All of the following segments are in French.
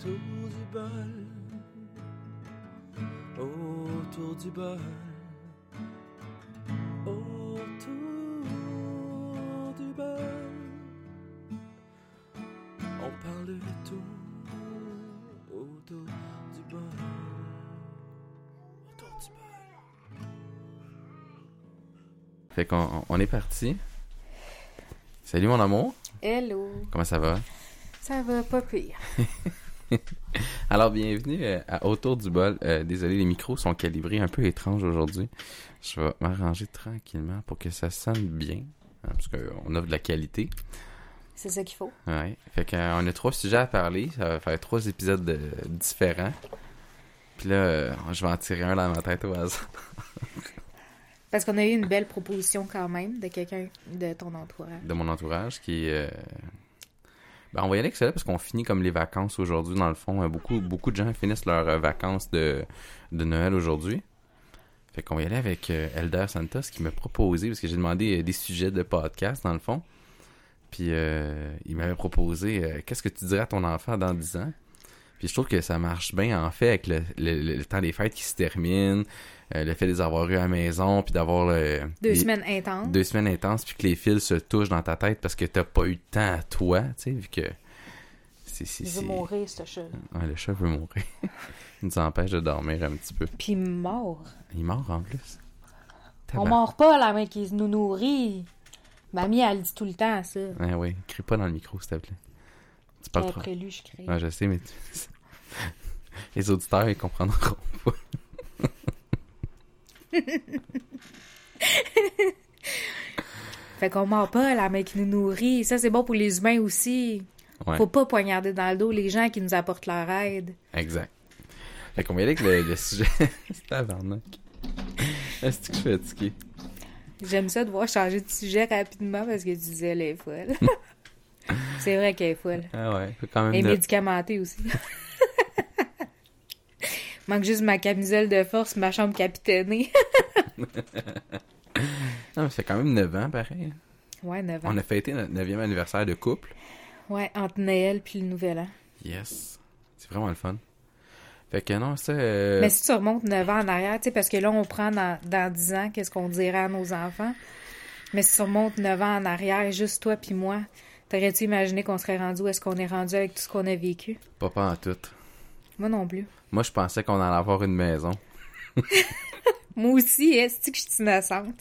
Autour du bol. Autour du bol. Autour du bol. On parle de tout. Autour du bol. Autour du bol. Fait qu'on on est parti. Salut mon amour, Hello. comment ça va? Ça va pas pire. Alors bienvenue euh, à Autour du bol. Euh, désolé, les micros sont calibrés un peu étranges aujourd'hui. Je vais m'arranger tranquillement pour que ça sonne bien, hein, parce qu'on offre de la qualité. C'est ça qu'il faut. Ouais. Fait qu'on a trois sujets à parler. Ça va faire trois épisodes de- différents. Puis là, euh, je vais en tirer un dans ma tête au hasard. Parce qu'on a eu une belle proposition quand même de quelqu'un de ton entourage. de mon entourage qui est... euh, Ben, on va y aller avec celle parce qu'on finit comme les vacances aujourd'hui, dans le fond. Euh, Beaucoup, beaucoup de gens finissent leurs euh, vacances de, de Noël aujourd'hui. Fait qu'on va y aller avec euh, Elder Santos qui m'a proposé, parce que j'ai demandé des sujets de podcast, dans le fond. Puis euh, il m'avait proposé Qu'est-ce que tu dirais à ton enfant dans 10 ans? Puis je trouve que ça marche bien, en fait, avec le- le- le temps des fêtes qui se termine, euh, le fait de les avoir eu à la maison, puis d'avoir le... Deux les- semaines intenses. deux semaines intenses puis que les fils se touchent dans ta tête parce que t'as pas eu de temps à toi, tu sais, vu que c'est c'est Il veut mourir, ce chat. Ouais, le chat veut mourir. Il nous empêche de dormir un petit peu. Puis mort. Il mort en plus. On mord pas la main qui nous nourrit. Mamie, elle dit tout le temps ça. Ouais, oui, crie pas dans le micro, s'il te plaît. Tu parles trop. Après lui, je crie. Ouais, je sais, mais tu- les auditeurs, ils comprendront pas. Fait qu'on mord pas la main qui nous nourrit. Ça, c'est bon pour les humains aussi. Ouais, Faut pas poignarder dans le dos les gens qui nous apportent leur aide. exact. Fait qu'on va y aller avec le, le sujet. C'est tabarnak. Est-ce que je suis fatigué? J'aime ça de voir changer de sujet rapidement parce que tu disais elle est folle. c'est vrai qu'elle est folle. Ah ouais, faut quand même... Et ne- médicamentée aussi. Manque juste ma camisole de force, ma chambre capitainée. Non, mais c'est quand même 9 ans, pareil. ouais, 9 ans. On a fêté notre 9e anniversaire de couple. Ouais, entre Noël puis le Nouvel An. Yes. C'est vraiment le fun. Fait que non, ça... euh, Mais si tu remontes 9 ans en arrière, tu sais, parce que là, on prend dans, dans 10 ans qu'est-ce qu'on dirait à nos enfants? Mais si tu remontes 9 ans en arrière, juste toi puis moi, t'aurais-tu imaginé qu'on serait rendu où est-ce qu'on est rendu avec tout ce qu'on a vécu? Pas pas en tout. Moi non plus. Moi, je pensais qu'on allait avoir une maison. Moi aussi, est-ce que je suis innocente?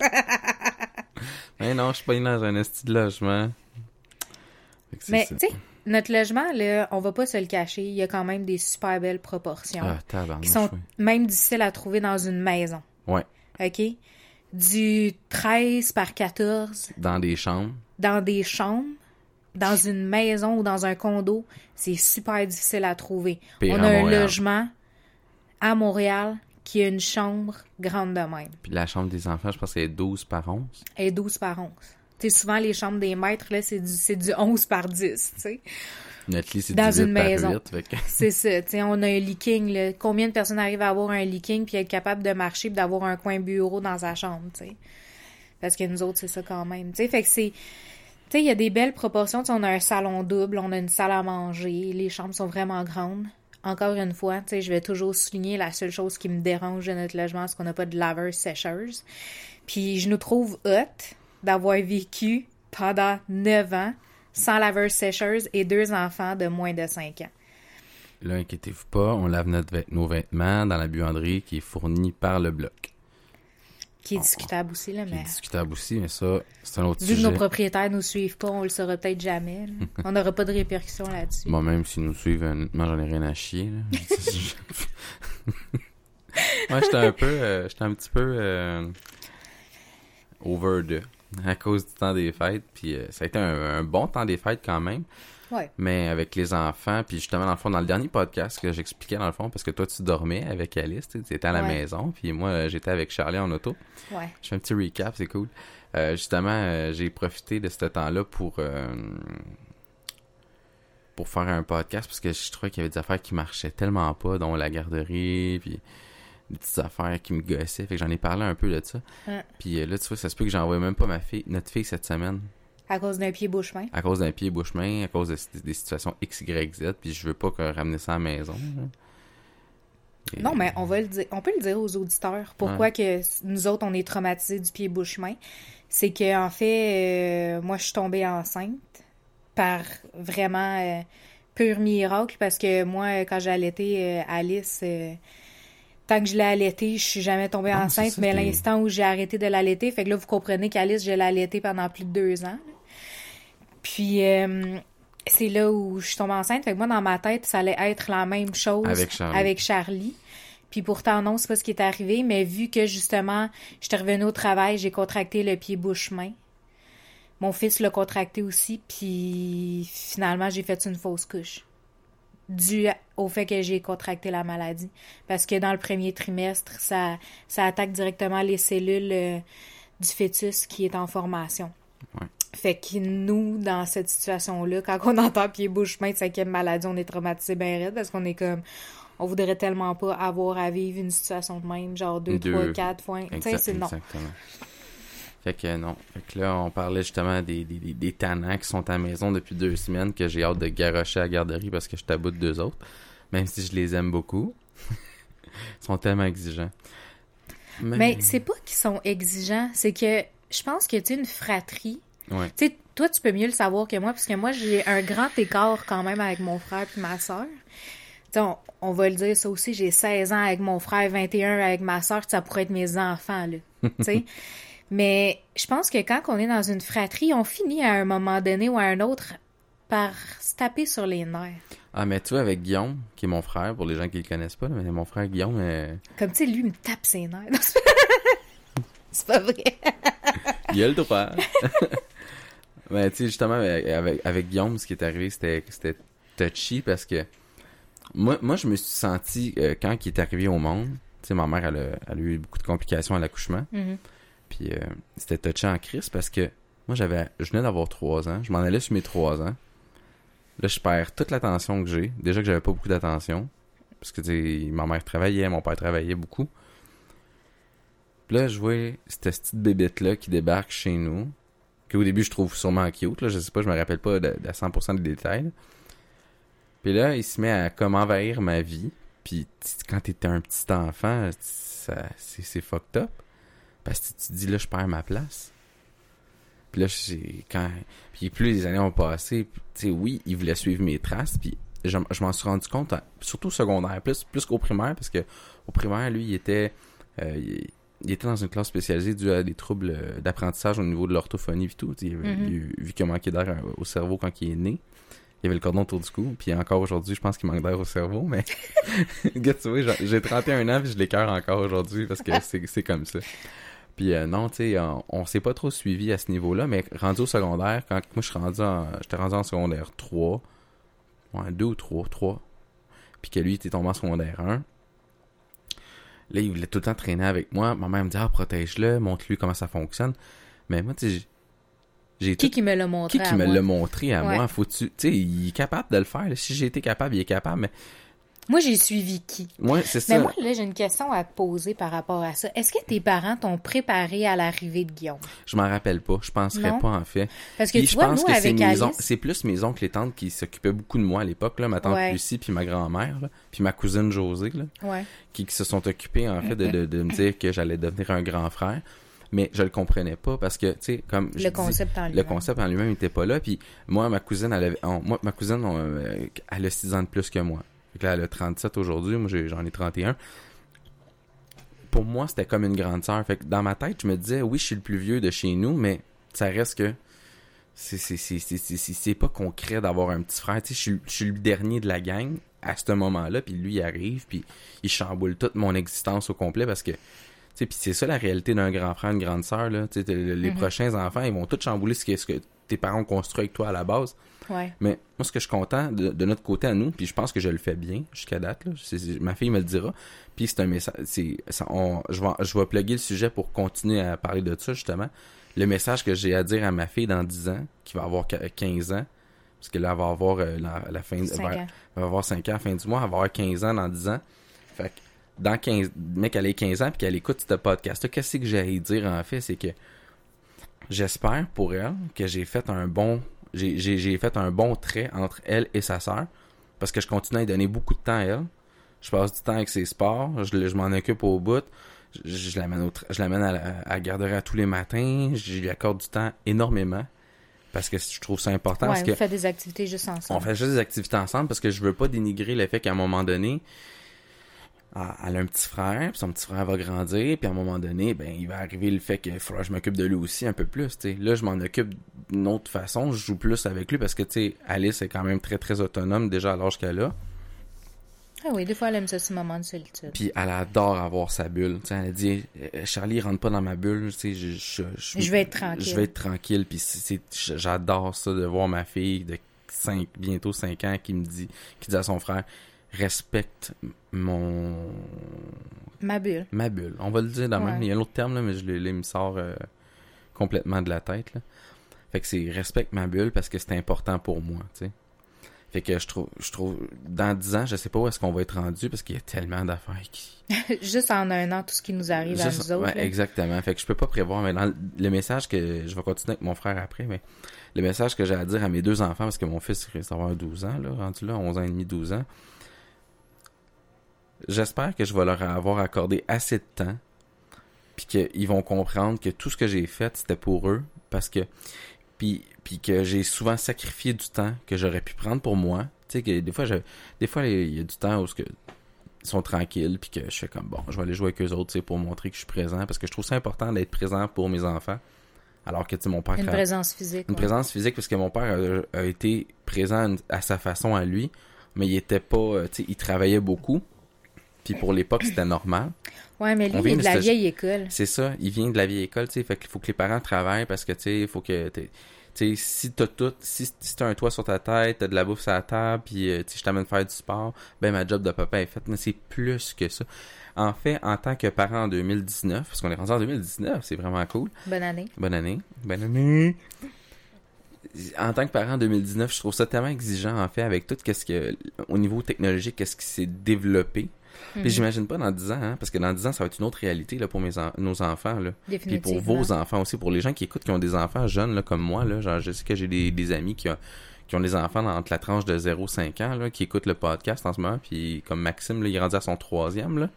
Mais non, je suis pas dans un esti de logement. Mais, tu sais, notre logement, là, on va pas se le cacher, il y a quand même des super belles proportions. Ah, qui sont oui. même difficiles à trouver dans une maison. Ouais. OK? Du 13 par 14 Dans des chambres. dans des chambres, dans une maison ou dans un condo, c'est super difficile à trouver. Pire On a un logement à Montréal qui a une chambre grande de même. Puis la chambre des enfants, je pense que c'est 12 par 11. Elle est 12 par 11. Tu sais, souvent, les chambres des maîtres, là, c'est du, c'est du 11 par 10, tu sais. Notre lit, c'est Dans 18 une par maison. 8. Fait que... C'est ça. Tu sais, on a un leaking, là. Combien de personnes arrivent à avoir un leaking puis être capable de marcher puis d'avoir un coin bureau dans sa chambre, tu sais? Parce que nous autres, c'est ça quand même. Tu sais, fait que c'est... Il y a des belles proportions. On a un salon double, on a une salle à manger, les chambres sont vraiment grandes. Encore une fois, je vais toujours souligner la seule chose qui me dérange de notre logement, c'est qu'on n'a pas de laveuse sécheuse. Puis je nous trouve hot d'avoir vécu pendant 9 ans sans laveuse sécheuse et deux enfants de moins de 5 ans. Là, inquiétez-vous pas, on lave nos vêtements dans la buanderie qui est fournie par le bloc. Qui est discutable aussi, là, Qui mais est discutable aussi, mais ça, c'est un autre vu que sujet. nos propriétaires nous suivent pas, on le saura peut-être jamais. là. on n'aura pas de répercussions là-dessus. Bon, même s'ils nous suivent, honnêtement, j'en ai rien à chier. Moi, j'étais un peu, euh, j'étais un petit peu euh, over à cause du temps des fêtes. Puis euh, ça a été un, un bon temps des fêtes quand même. Ouais. Mais avec les enfants, puis justement, dans le fond, dans le dernier podcast que j'expliquais, dans le fond, parce que toi, tu dormais avec Alice, tu étais à la Ouais. maison, puis moi, euh, j'étais avec Charlie en auto. Ouais. Je fais un petit recap, c'est cool. Euh, justement, euh, j'ai profité de ce temps-là pour euh, pour faire un podcast parce que je trouvais qu'il y avait des affaires qui marchaient tellement pas, dont la garderie, puis des petites affaires qui me gossaient. Fait que j'en ai parlé un peu de ça. Puis là, tu vois, ça se peut que j'envoie même pas ma fille, notre fille cette semaine À cause d'un pied bouche-main. à cause d'un pied bouche-main, à cause de, des- situations X, Y, Z, puis je veux pas que ramener ça à la maison. Et- Non, mais on va le dire, on peut le dire aux auditeurs. Pourquoi que nous autres, on est traumatisés du pied bouche-main? C'est que, en fait, euh, moi, je suis tombée enceinte par vraiment euh, pur miracle parce que moi, quand j'ai allaité euh, Alice, tant que je l'ai allaitée, je suis jamais tombée Ah, enceinte, ça, mais l'instant où j'ai arrêté de l'allaiter, fait que là, vous comprenez qu'Alice, je l'ai allaitée pendant plus de deux ans. là. Puis, euh, c'est là où je suis tombée enceinte. Fait que moi, dans ma tête, ça allait être la même chose Avec Charlie. avec Charlie. Puis pourtant, non, c'est pas ce qui est arrivé. Mais vu que, justement, j'étais revenue au travail, j'ai contracté le pied bouche-main. Mon fils l'a contracté aussi. Puis finalement, j'ai fait une fausse couche. Dû au fait que j'ai contracté la maladie. Parce que dans le premier trimestre, ça, ça attaque directement les cellules euh, du fœtus qui est en formation. Ouais. Fait que nous, dans cette situation-là, quand on entend pied-bouche-main de cinquième maladie, on est traumatisé bien raide parce qu'on est comme, on voudrait tellement pas avoir à vivre une situation de même, genre deux, Deux. trois, quatre fois. Tu sais, c'est non. Exactement. Fait que non. Fait que là, on parlait justement des, des, des, des tannants qui sont à la maison depuis deux semaines que j'ai hâte de garocher à la garderie parce que je taboute deux autres. Même si je les aime beaucoup. Ils sont tellement exigeants. Mais c'est pas qu'ils sont exigeants, c'est que je pense que, tu une fratrie, Ouais. Tu sais, toi, tu peux mieux le savoir que moi, parce que moi, j'ai un grand écart quand même avec mon frère puis ma soeur. On, on va le dire, ça aussi, j'ai 16 ans avec mon frère, 21 avec ma soeur, ça pourrait être mes enfants, là. tu sais? Mais je pense que quand on est dans une fratrie, on finit à un moment donné ou à un autre par se taper sur les nerfs. Ah, mais tu vois, avec Guillaume, qui est mon frère, pour les gens qui le connaissent pas, mais mon frère Guillaume, euh, Comme, tu sais, lui, il me tape ses nerfs. Non, c'est pas- C'est pas vrai. il a le droit. Mais tu sais, justement, avec, avec, Guillaume, ce qui est arrivé, c'était touchy parce que moi, moi je me suis senti, euh, quand il est arrivé au monde, tu sais, ma mère, elle a, elle a eu beaucoup de complications à l'accouchement. Mhm. Puis euh, c'était touché en crise parce que moi, j'avais, je venais d'avoir trois ans. Je m'en allais sur mes trois ans. Là, je perds toute l'attention que j'ai. Déjà que j'avais pas beaucoup d'attention. Parce que, tu sais, ma mère travaillait, mon père travaillait beaucoup. Puis là, je vois cette petite bébête-là qui débarque chez nous. Qu'au début, je trouve sûrement cute. Là, je sais pas, je me rappelle pas de, de 100% des détails. Puis là, il se met à comme envahir ma vie. Puis quand t'étais un petit enfant, c'est, fucked up. Parce que tu te dis, là, je perds ma place. Puis là, j'ai, quand, puis plus les années ont passé, tu sais, oui, il voulait suivre mes traces, puis je, je m'en suis rendu compte, à- surtout au secondaire, plus, plus qu'au primaire, parce que au primaire, lui, il était, euh, il, il était dans une classe spécialisée dû à des troubles euh, d'apprentissage au niveau de l'orthophonie et tout. Il avait- Mhm. il eu- vu qu'il a manqué d'air euh, au cerveau quand il est né. Il avait le cordon autour du cou, puis encore aujourd'hui, je pense qu'il manque d'air au cerveau, mais tu vois, j'ai- j'ai 31 ans, puis je l'écœure encore aujourd'hui parce que c'est c'est comme ça. Puis euh, non, tu sais, on, on s'est pas trop suivi à ce niveau-là, mais rendu au secondaire, quand moi je suis rendu en, j'étais rendu en secondaire 3, ouais, 2 ou 3, 3, puis que lui était tombé en secondaire 1, là, il voulait tout le temps traîner avec moi. Ma mère me dit, ah, protège-le, montre-lui comment ça fonctionne. Mais moi, tu sais, j'ai- Qui tout qui me l'a montré qui à qui me l'a montré à Ouais. moi? Faut-tu, tu sais, il est capable de le faire. là. Si j'ai été capable, il est capable, mais Moi, j'ai suivi qui? c'est Mais moi, là, j'ai une question à te poser par rapport à ça. Est-ce que tes parents t'ont préparé à l'arrivée de Guillaume? Je m'en rappelle pas. Je penserais Non? pas, en fait. Parce que Puis tu je vois, pense nous, que c'est avec Alice... on- c'est plus mes oncles et tantes qui s'occupaient beaucoup de moi à l'époque, là. Ma tante Ouais. Lucie puis ma grand-mère, puis ma cousine Josée, là, Ouais. qui, qui se sont occupés, en fait, de, de, de me dire que j'allais devenir un grand frère. Mais je le comprenais pas parce que, tu sais, comme je Le dis, concept en le lui-même. concept en lui-même était pas là. Puis moi, ma cousine, elle avait, on- moi, ma cousine, on, euh, elle a 6 ans de plus que moi. Fait que là, elle a 37 aujourd'hui. Moi, j'en ai 31. Pour moi, c'était comme une grande sœur. Fait que dans ma tête, je me disais, oui, je suis le plus vieux de chez nous, mais ça reste que c'est pas concret d'avoir un petit frère. Tu sais, je suis- je suis le dernier de la gang à ce moment-là, puis lui, il arrive, puis il chamboule toute mon existence au complet parce que tu sais, puis c'est ça la réalité d'un grand frère, une grande sœur, là. Tu sais, t'es- les Mhm. prochains enfants, ils vont tous chambouler ce que, ce que tes parents ont construit avec toi à la base. Ouais. Mais moi, ce que je suis content de, de notre côté à nous, puis je pense que je le fais bien jusqu'à date, là, ma fille me le dira. Puis c'est un message, c'est, ça- on- je vais, je vais plugger le sujet pour continuer à parler de ça, justement. Le message que j'ai à dire à ma fille dans 10 ans, qui va avoir qu- 15 ans, parce que là, elle va avoir euh, la, la fin, vers- elle va avoir 5 ans à la fin du mois, elle va avoir 15 ans dans 10 ans. Fait que dans 15, mec, elle ait 15 ans puis qu'elle écoute ce podcast-là, qu'est-ce que j'ai à dire en fait, c'est que j'espère pour elle que j'ai fait un bon j'ai, fait un bon trait entre elle et sa sœur parce que je continue à lui donner beaucoup de temps à elle. Je passe du temps avec ses sports, je, je m'en occupe au bout. Je, je l'amène au je l'amène à la, à la garderie à tous les matins, je lui accorde du temps énormément parce que je trouve ça important parce Ouais, que vous faites des activités juste on ensemble. fait juste des activités ensemble parce que je veux pas dénigrer le fait qu'à un moment donné, ah, elle a un petit frère, puis son petit frère va grandir, puis à un moment donné, ben il va arriver le fait qu'il faudra que je m'occupe de lui aussi un peu plus, tu sais. Là, je m'en occupe d'une autre façon, je joue plus avec lui parce que tu sais, Alice est quand même très très autonome déjà à l'âge qu'elle a, Ah oui, des fois, elle aime ça, ce moment de solitude. puis elle adore avoir sa bulle, tu sais. Elle a dit Euh, Charlie rentre pas dans ma bulle, sais, je, je, Je vais être tranquille. Je vais être tranquille, puis j'adore ça de voir ma fille de 5 bientôt 5 ans qui me dit qui dit à son frère respecte mon Ma bulle. ma bulle. On va le dire même. Ouais. Il y a un autre terme là, mais je l'ai- me sort euh, complètement de la tête là. Fait que c'est respecte ma bulle parce que c'est important pour moi, tu sais. Fait que je trouve je trouve dans 10 ans, je sais pas où est-ce qu'on va être rendu parce qu'il y a tellement d'affaires qui juste en un an, tout ce qui nous arrive à nous autres. ouais, là. exactement. Fait que je peux pas prévoir. Mais dans le- le message que je vais continuer avec mon frère après, mais le message que j'ai à dire à mes deux enfants, parce que mon fils risque d'avoir 12 ans, là, rendu là, 11 ans et demi, 12 ans. J'espère que je vais leur avoir accordé assez de temps, puis qu'ils vont comprendre que tout ce que j'ai fait, c'était pour eux, parce que puis, puis que j'ai souvent sacrifié du temps que j'aurais pu prendre pour moi. Tu sais que des fois, je, des fois il y a du temps où ce que ils sont tranquilles puis que je fais comme bon, je vais aller jouer avec eux autres, tu sais, pour montrer que je suis présent parce que je trouve ça important d'être présent pour mes enfants. Alors que tu sais mon père Une présence physique. une ouais. présence physique parce que mon père a, a été présent à sa façon à lui, mais il était pas, tu sais, il travaillait beaucoup. Puis pour l'époque, c'était normal. Ouais, mais lui, il est vient de de la ce- vieille école. C'est ça, il vient de la vieille école, tu sais, fait qu'il faut que les parents travaillent parce que tu sais, il faut que tu sais, si t'as tout, si, si t'as un toit sur ta tête, t'as de la bouffe sur la table, puis euh, tu sais, je t'amène faire du sport, ben ma job de papa est faite, mais c'est plus que ça. En fait, en tant que parent en 2019, parce qu'on est rendu en 2019, c'est vraiment cool. Bonne année. Bonne année. Bonne année. En tant que parent en 2019, je trouve ça tellement exigeant, en fait, avec tout qu'est-ce que, au niveau technologique, qu'est-ce qui s'est développé. Mhm. Puis j'imagine pas dans 10 ans, hein, parce que dans 10 ans, ça va être une autre réalité, là, pour mes en- nos enfants, là. Puis pour vos enfants aussi, pour les gens qui écoutent, qui ont des enfants jeunes, là, comme moi, là, genre, je sais que j'ai des, des amis qui ont, qui ont des enfants dans- entre la tranche de 0-5 ans, là, qui écoutent le podcast en ce moment, puis comme Maxime, là, il est rendu à son troisième, là.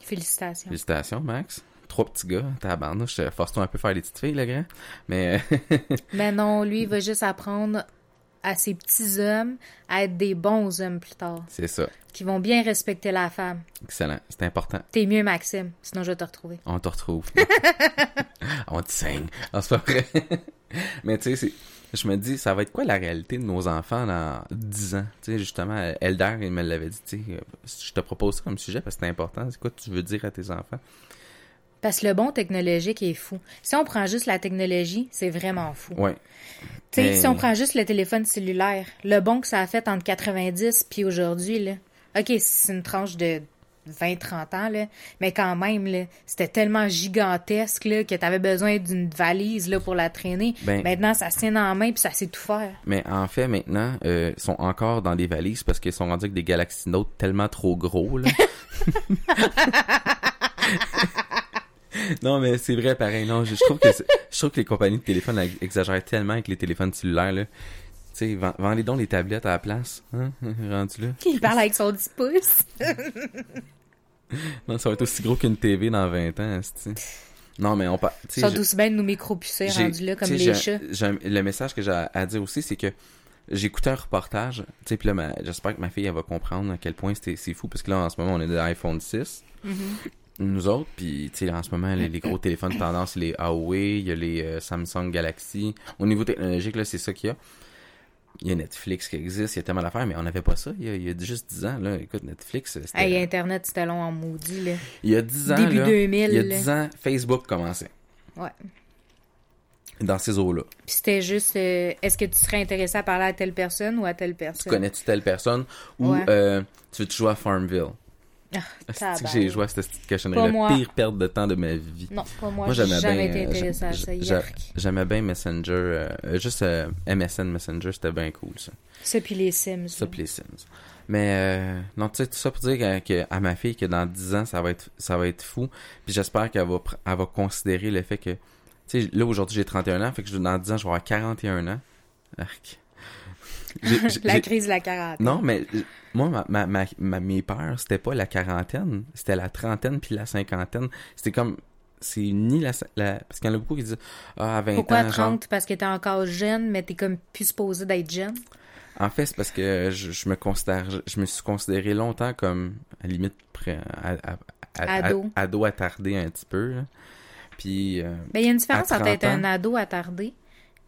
Félicitations. Félicitations, Max. Trois petits gars, tabarnouche, je force-toi un peu à faire les petites filles, le grand. Mais, Mais non, lui, il va juste apprendre à ses petits hommes à être des bons hommes plus tard, c'est ça. qui vont bien respecter la femme. Excellent. C'est important. T'es mieux, Maxime, sinon je vais te retrouver. On te retrouve. On te saigne. Non, c'est pas vrai. Mais tu sais, je me dis, ça va être quoi la réalité de nos enfants dans 10 ans? Tu sais, justement, Elder, il me l'avait dit, tu sais, je te propose ça comme sujet parce que c'est important. C'est quoi que tu veux dire à tes enfants? Parce que le bon technologique est fou. Si on prend juste la technologie, c'est vraiment fou. Ouais. Tu sais, Mais- si on prend juste le téléphone cellulaire, le bon que ça a fait entre 90 puis aujourd'hui, là. OK, c'est une tranche de 20-30 ans, là. Mais quand même, là, c'était tellement gigantesque, là, que t'avais besoin d'une valise, là, pour la traîner. Ben- Maintenant, ça se tient la main puis ça sait tout faire. Mais en fait, maintenant, euh, ils sont encore dans des valises parce qu'ils sont rendus avec des Galaxy Note tellement trop gros, là. non, mais c'est vrai, pareil. Non, je, je trouve que je trouve que les compagnies de téléphone exagèrent tellement avec les téléphones cellulaires, là. Tu sais, vend- vendez donc les tablettes à la place, hein, rendu là. Il parle avec son 10 pouces. Non, ça va être aussi gros qu'une TV dans 20 ans, tu Non, mais on parle... Ils sont aussi bien de nous micro-pucer rendus là, comme les chats. le message que j'ai à, à dire aussi, c'est que j'ai écouté un reportage, tu sais, puis là, j'espère que ma fille, elle va comprendre à quel point c'est fou, parce que là, en ce moment, on est de l'iPhone 6, Mm-hmm. Nous autres, puis tu sais, en ce moment, les, les gros téléphones de tendance, c'est les Huawei, il y a les euh, Samsung Galaxy. Au niveau technologique, là, c'est ça qu'il y a. Il y a Netflix qui existe, il y a tellement d'affaires, mais on n'avait pas ça il y, a, il y a juste 10 ans, là. Écoute, Netflix, c'était... Hey, Internet, c'était long en maudit, là. il y a 10 ans, Début là, 2000, il y a là. 10 ans, Facebook commençait. Ouais. Dans ces eaux-là. Puis c'était juste, euh, est-ce que tu serais intéressé à parler à telle personne ou à telle personne? Connais-tu telle personne? Ou Ouais. euh, tu veux-tu jouer à Farmville? Ah, C'est que j'ai joué à cette petite cochonnerie, la pire perte de temps de ma vie. Non, pas moi, Moi, j'ai j'aimais jamais bien, été euh, à ça. J'aimais bien Messenger, euh, euh, juste euh, MSN Messenger, c'était bien cool ça. Ça, puis les Sims. Ça pis les Sims. Mais euh, non, tu sais, tout ça pour dire que, que- à ma fille que dans 10 ans, ça va être ça va être fou. Puis j'espère qu'elle va elle va considérer le fait que Tu sais, là, aujourd'hui, j'ai 31 ans, fait que dans 10 ans, je vais avoir 41 ans. Arc. La crise de la quarantaine. Non, mais moi, ma, ma, ma, ma- mes peurs, c'était pas la quarantaine, c'était la trentaine puis la cinquantaine. C'était comme, c'est ni la, la- Parce qu'il y en a beaucoup qui disent, ah, à 20 Pourquoi ans, genre... 30? Parce que t'es encore jeune, mais t'es comme plus supposé d'être jeune. En fait, c'est parce que je, je me considère, je, me suis considéré longtemps comme, à la limite, près, à, à- à- Ado. ado attardé un petit peu, là. Puis, euh, Ben, il y a une différence entre être 30 un ado attardé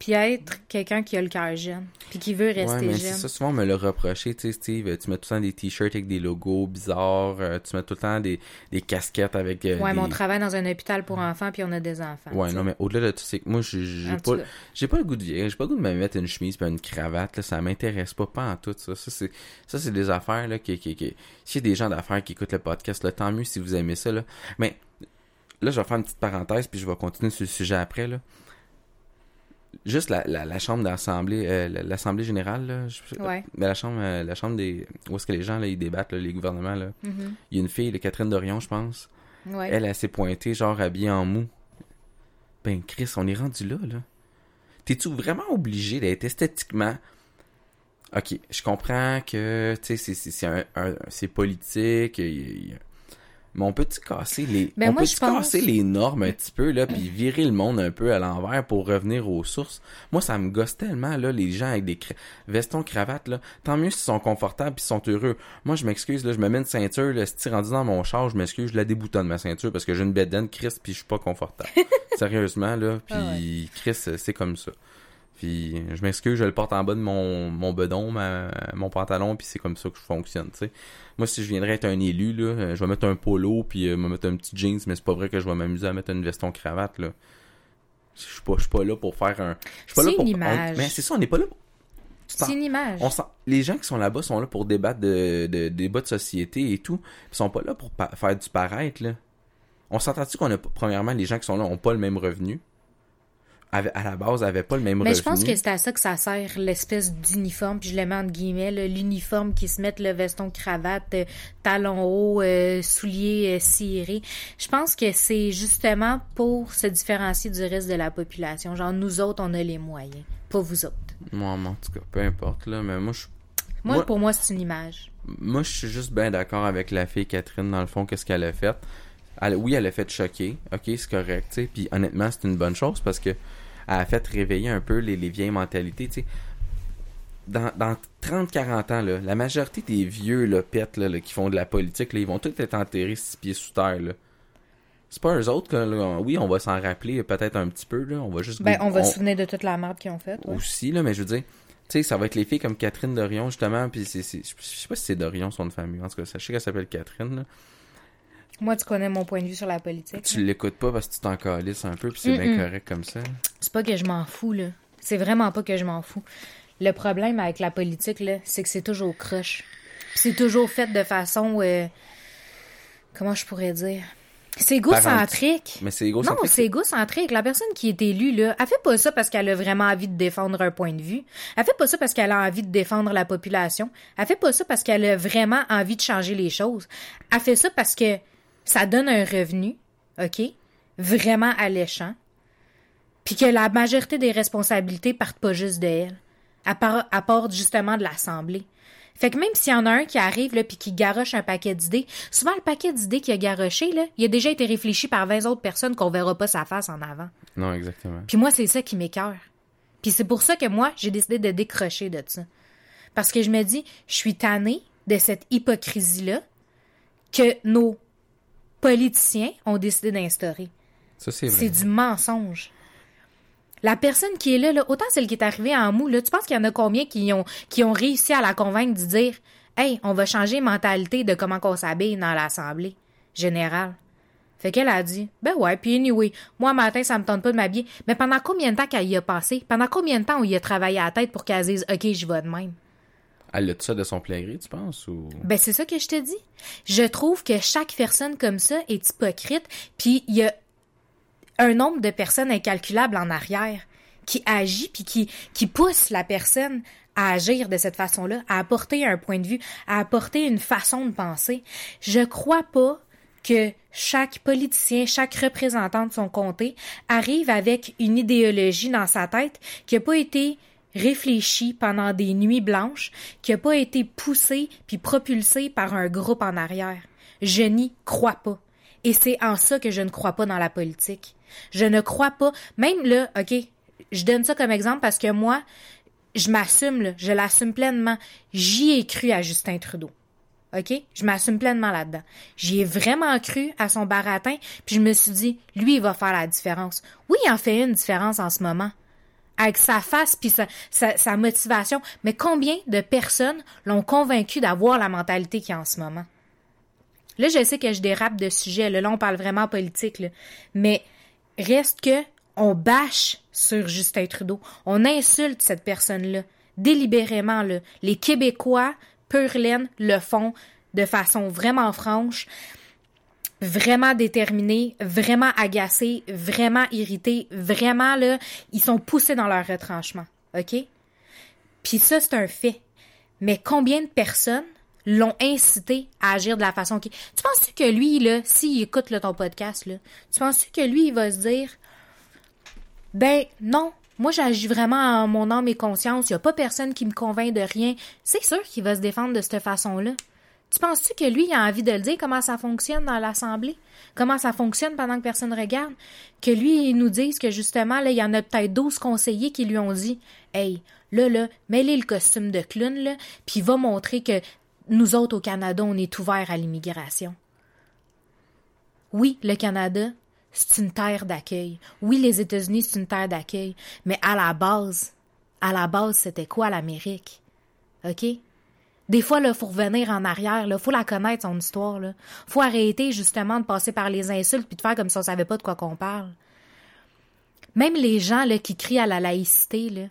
puis être quelqu'un qui a le cœur jeune puis qui veut rester ouais, mais c'est jeune. ça, souvent on me l'a reproché, tu sais, Steve, tu mets tout le temps des t-shirts avec des logos bizarres, euh, tu mets tout le temps des, des casquettes avec euh, Ouais, des... mais on travaille dans un hôpital pour enfants puis on a des enfants. Ouais, non, mais au-delà de tout, c'est que moi, j'ai pas, j'ai pas le goût de vieillir, j'ai pas le goût de me mettre une chemise pis une cravate, là, ça m'intéresse pas, pas en tout, ça. Ça, c'est, ça, c'est des affaires, là, qui, qui, qui, s'il y a des gens d'affaires qui écoutent le podcast, là, tant mieux si vous aimez ça, là. Mais, là, je vais faire une petite parenthèse puis je vais continuer sur le sujet après, là. Juste la, la, la chambre d'assemblée, euh, l'assemblée générale, là. je- Ouais. la chambre, euh, la chambre des, où est-ce que les gens, là, ils débattent, là, les gouvernements, là. Mhm. Il y a une fille, Catherine Dorion, je pense. Ouais. Elle, elle s'est pointée, genre habillée en mou. Ben, Chris, on est rendu là, là. T'es-tu vraiment obligé d'être esthétiquement? Ok, je comprends que, tu sais, c'est- c'est politique. il y a- Mais on peut-tu casser les. Ben, on moi, pense- casser les normes un petit peu, là, puis virer le monde un peu à l'envers pour revenir aux sources? Moi, ça me gosse tellement, là, les gens avec des cra- vestons, cravates, là. Tant mieux s'ils sont confortables puis sont heureux. Moi, je m'excuse, là, je me mets une ceinture, là, si rendu dans mon char, je m'excuse, je la déboutonne, ma ceinture, parce que j'ai une bedaine, Chris, puis je suis pas confortable. Sérieusement, là, puis Ah ouais. Chris, c'est comme ça. Puis je m'excuse, je le porte en bas de mon, mon bedon, ma- mon pantalon, puis c'est comme ça que je fonctionne, tu sais. Moi, si je viendrais être un élu, là, euh, je vais mettre un polo, puis euh, me mettre un petit jeans, mais c'est pas vrai que je vais m'amuser à mettre une veston cravate, là. Je suis pas, je suis pas là pour faire un... Je suis pas pour... une on- image. mais c'est ça, on n'est pas là... T'en- C'est une image. on sent- les gens qui sont là-bas sont là pour débattre de, de, de débats de société et tout. Ils sont pas là pour pa- faire du paraître, là. On s'entend-tu qu'on a, premièrement, les gens qui sont là ont pas le même revenu? À la base, avaient pas le même Mais revenu. je pense que c'est à ça que ça sert l'espèce d'uniforme, puis je le mets entre guillemets, l'uniforme qui se met le veston cravate, euh, talons hauts, euh, souliers euh, cirés. Je pense que c'est justement pour se différencier du reste de la population. Genre nous autres, on a les moyens, pas vous autres. Moi, en tout cas, peu importe, là. Mais moi, je Moi, Moi- pour moi, c'est une image. Moi, je suis juste bien d'accord avec la fille Catherine, dans le fond, qu'est-ce qu'elle a fait. Elle- oui, elle a fait choquer. Ok, c'est correct, tu sais. Puis honnêtement, c'est une bonne chose parce que a fait réveiller un peu les, les vieilles mentalités. Dans, dans 30-40 ans, là, la majorité des vieux là, pets là, là, qui font de la politique, là, ils vont tous être enterrés six pieds sous terre. Là. C'est pas eux autres que, là, oui, on va s'en rappeler peut-être un petit peu. Là, on va juste Ben, on va se souvenir de toute la merde qu'ils ont faite. ouais. aussi, là, mais je veux dire, tu sais, ça va être les filles comme Catherine Dorion, justement, puis c'est, c'est- je sais pas si c'est Dorion, son de famille, en tout cas, je sais qu'elle s'appelle Catherine, là. Moi, tu connais mon point de vue sur la politique. Tu l'écoutes pas parce que tu t'en calisses un peu, puis c'est bien Mm-mm. correct comme ça. C'est pas que je m'en fous, là. C'est vraiment pas que je m'en fous. Le problème avec la politique, là, c'est que c'est toujours croche. Puis C'est toujours fait de façon. euh, comment je pourrais dire? C'est égocentrique. Mais c'est Non, égocentrique. c'est égocentrique. La personne qui est élue, là, elle fait pas ça parce qu'elle a vraiment envie de défendre un point de vue. Elle fait pas ça parce qu'elle a envie de défendre la population. Elle fait pas ça parce qu'elle a vraiment envie de changer les choses. Elle fait ça parce que ça donne un revenu, OK? Vraiment alléchant. Puis que la majorité des responsabilités partent pas juste de elle. Elle part- justement de l'Assemblée. Fait que même s'il y en a un qui arrive là puis qui garoche un paquet d'idées, souvent le paquet d'idées qu'il a garoché là, il a déjà été réfléchi par 20 autres personnes qu'on verra pas sa face en avant. Non, exactement. Puis moi c'est ça qui m'écœure. Puis c'est pour ça que moi j'ai décidé de décrocher de ça. Parce que je me dis, je suis tannée de cette hypocrisie là que nos politiciens ont décidé d'instaurer. Ça, c'est vrai. C'est du mensonge. La personne qui est là, là autant celle qui est arrivée en mou, là, tu penses qu'il y en a combien qui ont, qui ont réussi à la convaincre de dire Hey, on va changer mentalité de comment qu'on s'habille dans l'Assemblée générale. Fait qu'elle a dit Ben ouais, puis anyway, moi matin, ça me tente pas de m'habiller. Mais pendant combien de temps qu'elle y a passé? Pendant combien de temps on y a travaillé à la tête pour qu'elle dise OK, je vais de même? Elle a ça de son plein gré, tu penses. Ben c'est ça que je te dis. Je trouve que chaque personne comme ça est hypocrite, puis il y a un nombre de personnes incalculables en arrière qui agit puis qui qui pousse la personne à agir de cette façon-là, à apporter un point de vue, à apporter une façon de penser. Je crois pas que chaque politicien, chaque représentant de son comté arrive avec une idéologie dans sa tête qui n'a pas été réfléchie pendant des nuits blanches, qui n'a pas été poussée puis propulsée par un groupe en arrière. Je n'y crois pas. Et c'est en ça que je ne crois pas dans la politique. Je ne crois pas, même là, OK, je donne ça comme exemple parce que moi, je m'assume, je l'assume pleinement. J'y ai cru à Justin Trudeau. OK? Je m'assume pleinement là-dedans. J'y ai vraiment cru à son baratin, puis je me suis dit, lui, il va faire la différence. Oui, il en fait une différence en ce moment. Avec sa face puis sa, motivation. Mais combien de personnes l'ont convaincu d'avoir la mentalité qu'il a en ce moment? Là, je sais que je dérape de sujet. Là, on parle vraiment politique. Mais reste que on bâche sur Justin Trudeau. On insulte cette personne-là. Délibérément, là. Les Québécois, pur laine, le font de façon vraiment franche, vraiment déterminés, vraiment agacés, vraiment irrités, vraiment, là, ils sont poussés dans leur retranchement. OK? Puis ça, c'est un fait. Mais combien de personnes l'ont incité à agir de la façon qui. Tu penses que lui, là, s'il écoute ton podcast, là, tu penses que lui, il va se dire Ben non, moi j'agis vraiment en mon âme et conscience, il n'y a pas personne qui me convainc de rien. C'est sûr qu'il va se défendre de cette façon-là. Tu penses-tu que lui, il a envie de le dire, comment ça fonctionne dans l'Assemblée? Comment ça fonctionne pendant que personne regarde? Que lui, il nous dise que justement, là, il y en a peut-être 12 conseillers qui lui ont dit Hey, là, là, mets-les le costume de clown, là, puis va montrer que nous autres au Canada, on est ouverts à l'immigration. Oui, le Canada, c'est une terre d'accueil. Oui, les États-Unis, c'est une terre d'accueil. Mais à la base, à la base, c'était quoi l'Amérique? OK? Des fois, il faut revenir en arrière, il faut la connaître, son histoire. Là. faut arrêter justement de passer par les insultes puis de faire comme si on savait pas de quoi qu'on parle. Même les gens là, qui crient à la laïcité,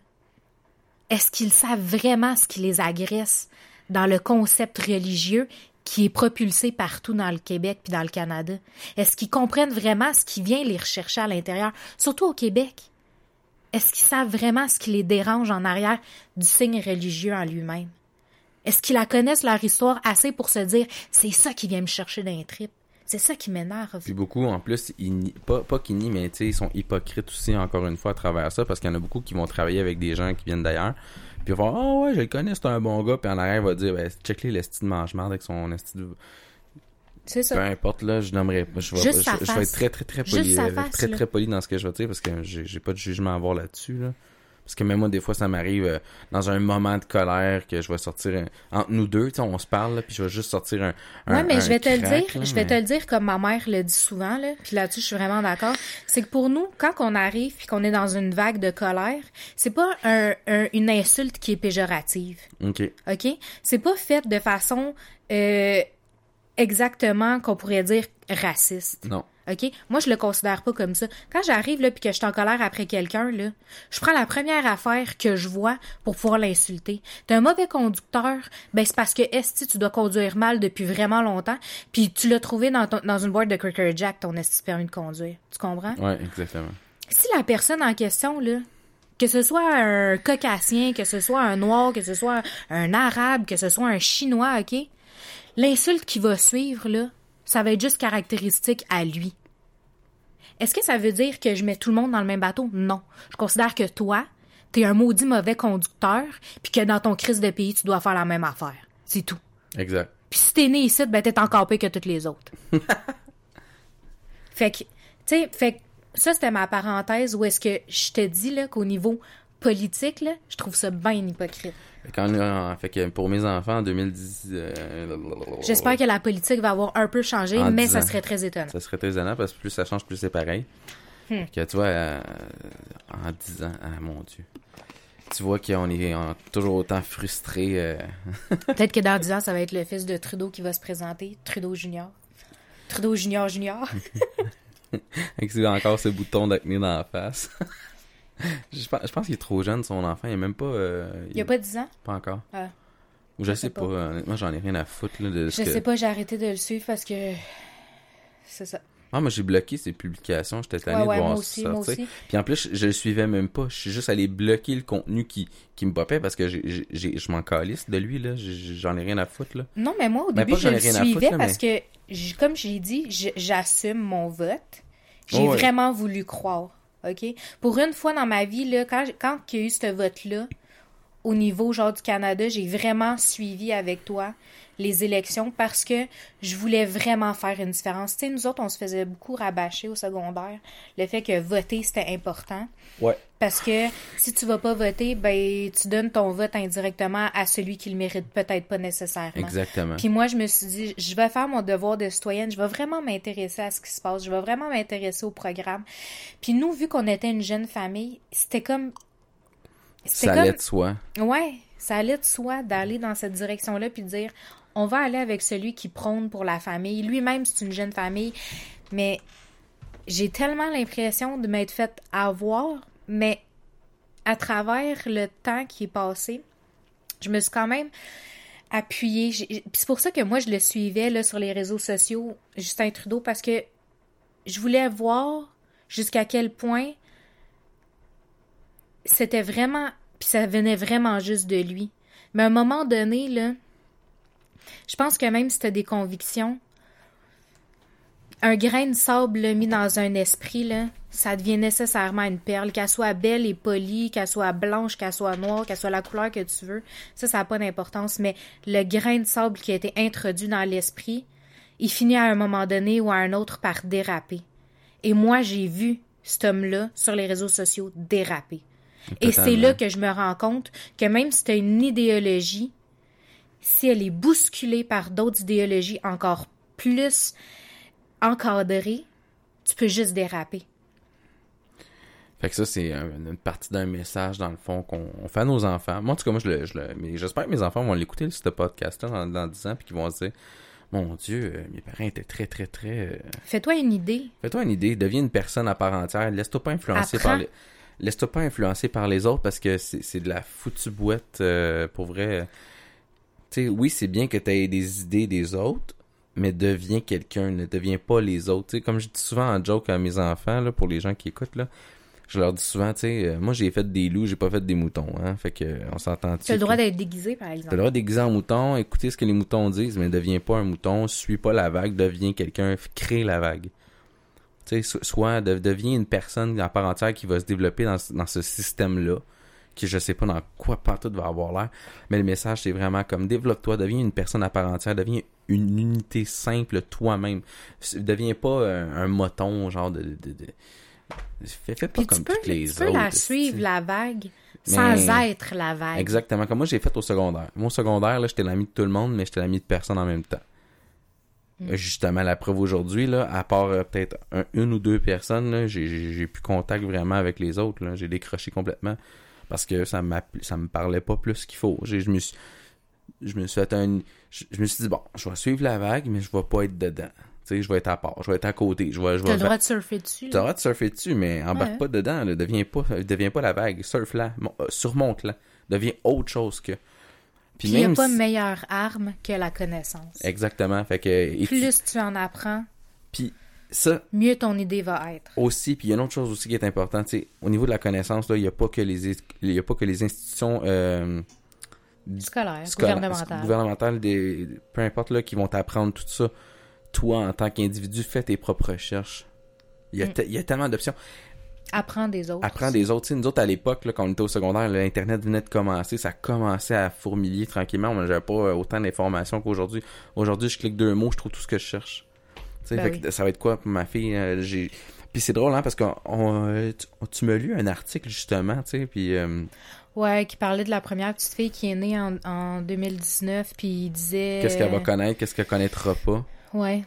est-ce qu'ils savent vraiment ce qui les agresse dans le concept religieux qui est propulsé partout dans le Québec puis dans le Canada? Est-ce qu'ils comprennent vraiment ce qui vient les rechercher à l'intérieur, surtout au Québec? Est-ce qu'ils savent vraiment ce qui les dérange en arrière du signe religieux en lui-même? Est-ce qu'ils la connaissent leur histoire assez pour se dire c'est ça qui vient me chercher d'un trip? C'est ça qui m'énerve. Puis beaucoup, en plus, ils pas, pas qu'ils nient, mais ils sont hypocrites aussi, encore une fois, à travers ça, parce qu'il y en a beaucoup qui vont travailler avec des gens qui viennent d'ailleurs. Puis ils vont dire, oh ouais, je le connais, c'est un bon gars. Puis en arrière, il va dire, ben, check-les le style mange-marde avec son esti de... C'est ça. Peu importe, là, je nommerai pas. Je vais, je, vais être très, très, très poli, euh, face, très, très poli dans ce que je vais dire, parce que j'ai pas de jugement à avoir là-dessus, là. Parce que même moi, des fois, ça m'arrive euh, dans un moment de colère que je vais sortir un- entre nous deux, tu sais, on se parle, là, puis je vais juste sortir un. un Ouais, mais un je vais te le dire, là, je vais te le dire comme ma mère le dit souvent, là, puis là-dessus, je suis vraiment d'accord. C'est que pour nous, quand on arrive puis qu'on est dans une vague de colère, c'est pas un, un- une insulte qui est péjorative. Ok. OK? C'est pas fait de façon euh, exactement qu'on pourrait dire raciste. Non. OK? Moi, je le considère pas comme ça. Quand j'arrive là puis que je suis en colère après quelqu'un là, je prends la première affaire que je vois pour pouvoir l'insulter. T'es un mauvais conducteur, ben c'est parce que esti tu dois conduire mal depuis vraiment longtemps, puis tu l'as trouvé dans ton- dans une boîte de Cracker Jack ton esti permis de conduire. Tu comprends? Ouais, exactement. si la personne en question, là, que ce soit un caucasien, que ce soit un noir, que ce soit un arabe, que ce soit un chinois, OK? L'insulte qui va suivre, là, ça va être juste caractéristique à lui. Est-ce que ça veut dire que je mets tout le monde dans le même bateau? Non. Je considère que toi, t'es un maudit mauvais conducteur, puis que dans ton crise de pays, tu dois faire la même affaire. C'est tout. Exact. Puis si t'es né ici, ben t'es encore pire que toutes les autres. fait que, tu sais, fait que ça, c'était ma parenthèse où est-ce que je te dis, là, qu'au niveau politique, là, je trouve ça bien hypocrite. Quand, euh, fait que pour mes enfants, en 2010... euh, J'espère que la politique va avoir un peu changé, En mais ça ans. serait très étonnant. Ça serait très étonnant parce que plus ça change, plus c'est pareil. Hmm. Que tu vois, euh, en 10 ans, ah mon Dieu. Tu vois qu'on est on est toujours autant frustré. euh, Peut-être que dans 10 ans, ça va être le fils de Trudeau qui va se présenter, Trudeau Junior. Trudeau Junior Junior. avec encore ce bouton d'acné dans la face. je pense, je pense qu'il est trop jeune, son enfant. Il est même pas. euh, Il y a pas 10 ans? pas encore. Ah. Ou je Je sais sais pas. pas. Honnêtement, j'en ai rien à foutre. Là, de ce Je que- sais pas, j'ai arrêté de le suivre parce que. C'est ça. Ah, moi, j'ai bloqué ses publications. J'étais tanné Ouais, ouais, de voir moi aussi, aussi. Puis en plus, je, je le suivais même pas. Je suis juste allé bloquer le contenu qui, qui me popait parce que j'ai- j'ai- j'ai- je m'en calisse de lui, là. J'en ai rien à foutre, là. Non, mais moi, au Ben, début, je le ai suivais foutre, là, parce que, j- comme j'ai dit, j- j'assume mon vote. J'ai Ouais. vraiment voulu croire. OK? Pour une fois dans ma vie, là, quand, quand il y a eu ce vote-là, au niveau genre du Canada, j'ai vraiment suivi avec toi les élections parce que je voulais vraiment faire une différence. Tu sais, nous autres, on se faisait beaucoup rabâcher au secondaire le fait que voter, c'était important. Ouais. Parce que si tu vas pas voter, ben tu donnes ton vote indirectement à celui qui le mérite peut-être pas nécessairement. Exactement. Puis moi, je me suis dit, je vais faire mon devoir de citoyenne, je vais vraiment m'intéresser à ce qui se passe, je vais vraiment m'intéresser au programme. Puis nous, vu qu'on était une jeune famille, c'était comme... Ça allait de soi. Ouais, ça allait de soi d'aller dans cette direction-là puis de dire, on va aller avec celui qui prône pour la famille. Lui-même, c'est une jeune famille, mais j'ai tellement l'impression de m'être fait avoir, mais à travers le temps qui est passé, je me suis quand même appuyée. Puis c'est pour ça que moi, je le suivais là, sur les réseaux sociaux, Justin Trudeau, parce que je voulais voir jusqu'à quel point c'était vraiment... Puis ça venait vraiment juste de lui. Mais à un moment donné, là, je pense que même si t'as des convictions, un grain de sable mis dans un esprit, là, ça devient nécessairement une perle, qu'elle soit belle et polie, qu'elle soit blanche, qu'elle soit noire, qu'elle soit la couleur que tu veux. Ça, ça n'a pas d'importance, mais le grain de sable qui a été introduit dans l'esprit, il finit à un moment donné ou à un autre par déraper. Et moi, j'ai vu cet homme-là sur les réseaux sociaux déraper. Et c'est là que je me rends compte que même si tu as une idéologie, si elle est bousculée par d'autres idéologies encore plus encadrées, tu peux juste déraper. Fait que ça, c'est un- une partie d'un message, dans le fond, qu'on on fait à nos enfants. Moi, en tout cas, moi, je le, je le- mais j'espère que mes enfants vont l'écouter, ce podcast-là, dans, dans 10 ans, puis qu'ils vont se dire, mon Dieu, euh, mes parents étaient très, très, très... euh, Fais-toi une idée. Fais-toi une idée, deviens une personne à part entière, laisse-toi pas influencer Apprends. par les... Laisse-toi pas influencer par les autres parce que c'est de la foutue boîte euh, pour vrai. Tu sais, oui, c'est bien que tu aies des idées des autres, mais deviens quelqu'un, ne deviens pas les autres. Tu comme je dis souvent en joke à mes enfants, là, pour les gens qui écoutent, là, je leur dis souvent, tu sais, euh, moi j'ai fait des loups, j'ai pas fait des moutons, hein. Fait que euh, on s'entend Tu as le droit d'être déguisé, par T'as le exemple. droit de déguiser en mouton, écouter ce que les moutons disent, mais deviens pas un mouton, suis pas la vague, deviens quelqu'un, crée la vague. Soit de- deviens une personne à part entière qui va se développer dans, ce- dans ce système-là, qui je sais pas dans quoi partout va avoir l'air, mais le message c'est vraiment comme développe-toi, deviens une personne à part entière, deviens une unité simple toi-même. Deviens pas un, un moton, genre de... de, de- Fais, fais pas Puis comme tu peux, toutes les tu peux autres. la suivre, la vague, Mais- sans être la vague. Exactement, comme moi j'ai fait au secondaire. Moi au secondaire, là, j'étais l'ami de tout le monde, mais j'étais l'ami de personne en même temps. Mm. Euh, Justement, la preuve aujourd'hui, là, à part euh, peut-être un- une ou deux personnes, là, j'ai- plus contact vraiment avec les autres. là. J'ai décroché complètement parce que ça ça me parlait pas plus qu'il faut. Je me suis je me suis fait un je, je me suis dit bon, je vais suivre la vague, mais je vais pas être dedans. Tu sais, je vais être à part, je vais être à côté, je vais je T'as le droit de surfer dessus. là. T'as le droit de surfer dessus, mais embarque Ouais. pas dedans, là. Deviens pas, deviens pas la vague. Surfe-la. Mon- euh, Surmonte-la. Deviens autre chose que. Puis il n'y a pas si- meilleure arme que la connaissance. Exactement. Fait que. tu- Plus tu en apprends, Puis ça mieux ton idée va être. aussi, puis il y a une autre chose aussi qui est importante, au niveau de la connaissance, il y a pas que les, y a pas que les institutions, euh, Scolaire, scolaires- gouvernemental. gouvernementales, des, peu importe, là, qui vont t'apprendre tout ça. Toi, en tant qu'individu, fais tes propres recherches. Il y a, Mm. y a tellement d'options. Apprends des autres. Apprends des autres. Tu sais, nous autres, à l'époque, quand on était au secondaire, l'Internet venait de commencer. Ça commençait à fourmiller tranquillement. Moi, j'avais pas autant d'informations qu'aujourd'hui. Aujourd'hui, je clique deux mots, je trouve tout ce que je cherche. Ben fait oui. que ça va être quoi pour ma fille? euh, j'ai... Puis c'est drôle, hein, parce que on, tu, tu m'as lu un article, justement, tu sais, puis... euh, Ouais, qui parlait de la première petite fille qui est née en, en 2019, puis il disait... qu'est-ce qu'elle va connaître, qu'est-ce qu'elle connaîtra pas? Ouais.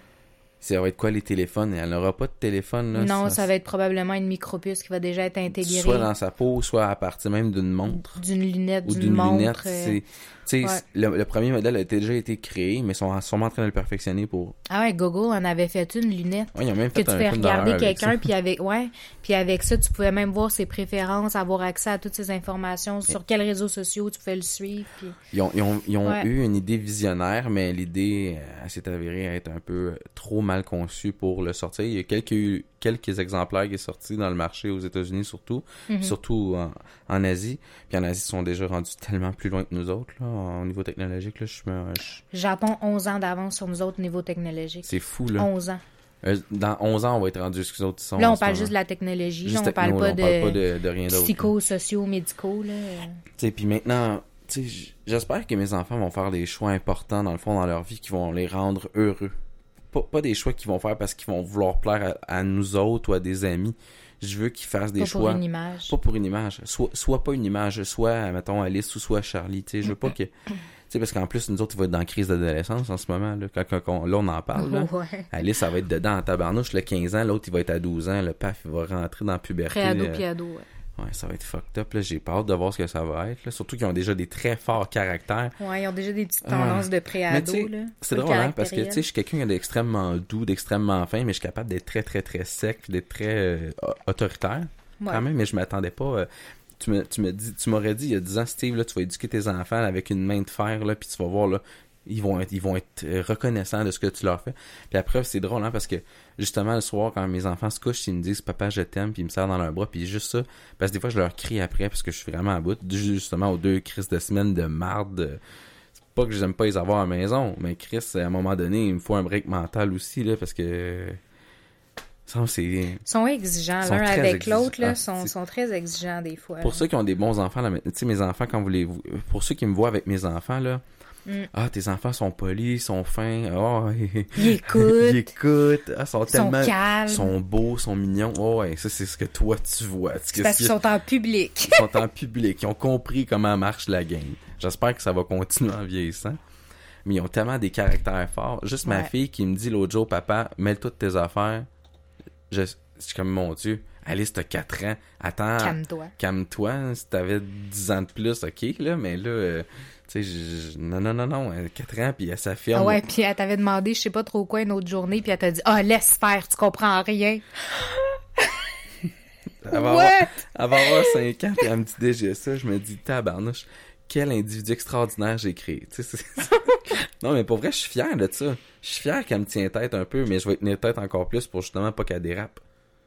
Ça va être quoi, les téléphones? Elle n'aura pas de téléphone, là. non, ça va être probablement une micropuce qui va déjà être intégrée Soit dans sa peau, soit à partir même d'une montre. d'une lunette, ou d'une montre. lunette. euh. tu ouais. le, le premier modèle a déjà été créé, mais ils sont sûrement en train de le perfectionner pour. Ah ouais, Google en avait fait une lunette. Ouais, ils ont même que fait tu un fais film d'horreur regarder quelqu'un ça. puis avec ouais puis avec ça tu pouvais même voir ses préférences avoir accès à toutes ces informations sur quels réseaux sociaux tu pouvais le suivre puis Ils ont, ils ont, ils ont Ouais. eu une idée visionnaire, mais l'idée euh, s'est avérée être un peu trop mal conçu pour le sortir. Il y a quelques, quelques exemplaires qui sont sortis dans le marché aux États-Unis surtout, Mhm. surtout en, en Asie. Puis en Asie, ils sont déjà rendus tellement plus loin que nous autres, là, au niveau technologique. Là, je me- je- Japon, 11 ans d'avance sur nous autres au niveau technologique. c'est fou, là. 11 ans. Euh, Dans 11 ans, on va être rendu ce que les autres sont. Là, on parle juste de la technologie. Juste là, on parle pas, on parle pas de, de rien d'autre. là. psychosociaux, médicaux. Puis maintenant, j'espère que mes enfants vont faire des choix importants dans le fond dans leur vie qui vont les rendre heureux. Pas, pas des choix qu'ils vont faire parce qu'ils vont vouloir plaire à, à nous autres ou à des amis. Je veux qu'ils fassent des Pas choix pour une image. pas pour une image, soit soit pas une image, soit mettons Alice ou soit Charlie, tu sais, je veux pas que tu sais parce qu'en plus nous autres, il va être dans la crise d'adolescence en ce moment là, quand, quand- quand- là on en parle là. Ouais. Alice, ça va être dedans en tabarnouche, le 15 ans, l'autre il va être à 12 ans, le paf, il va rentrer dans la puberté. Pré-ado, là. puis ado. ouais. Ouais, ça va être fucked up. Là. J'ai hâte de voir ce que ça va être. Là. Surtout qu'ils ont déjà des très forts caractères. Ouais, ils ont déjà des petites tendances de pré-ado. C'est drôle, hein, parce que tu sais, je suis quelqu'un d'extrêmement doux, d'extrêmement fin, mais je suis capable d'être très, très, très sec, d'être très euh, autoritaire. Ouais. Quand même, mais je m'attendais pas. euh, tu me, tu me dis, tu m'aurais dit il y a 10 ans, Steve, là, tu vas éduquer tes enfants avec une main de fer, là, puis tu vas voir, là, ils vont être, ils vont être euh, reconnaissants de ce que tu leur fais. Puis après, c'est drôle, hein, parce que justement, le soir, quand mes enfants se couchent, ils me disent Papa, je t'aime, puis ils me serrent dans leurs bras, puis juste ça, parce que des fois, je leur crie après, parce que je suis vraiment à bout, justement, aux deux crises de semaine de marde. euh, C'est pas que j'aime pas les avoir à la maison, mais Chris, à un moment donné, il me faut un break mental aussi, là, parce que. Ils sont exigeants. L'un avec l'autre, là, Ah, sont, sont très exigeants des fois. Pour là. ceux qui ont des bons enfants, là, mais- tu sais, mes enfants, quand vous les. Pour ceux qui me voient avec mes enfants, là. Mm. Ah, tes enfants sont polis, sont fins. Oh, Ils écoutent, ils écoutent. Ah, sont ils sont tellement. calmes. sont beaux, sont mignons. Oh, ouais, ça, c'est ce que toi, tu vois. C'est parce qu'ils sont en public. qu'ils sont en public. Ils ont compris comment marche la game. J'espère que ça va continuer en vieillissant. Mais ils ont tellement des caractères forts. Juste ma fille qui me dit l'autre jour, papa, mets toutes tes affaires. Je, je suis comme, mon Dieu, Alice, t'as 4 ans. Attends, Calme-toi. calme-toi. Si t'avais 10 ans de plus, ok, là, mais là, euh, tu sais, je- je- non, non, non, non, elle a 4 ans, puis elle s'affirme. Ah ouais, puis elle t'avait demandé, je sais pas trop quoi, une autre journée, puis elle t'a dit, ah, laisse faire, tu comprends rien. Elle va, avoir, elle va avoir 5 ans, puis elle me dit déjà ça. Je me dis, tabarnouche, quel individu extraordinaire j'ai créé. Tu sais, non, mais pour vrai, je suis fier de ça. Je suis fier qu'elle me tienne tête un peu, mais je vais tenir tête encore plus pour justement pas qu'elle dérape.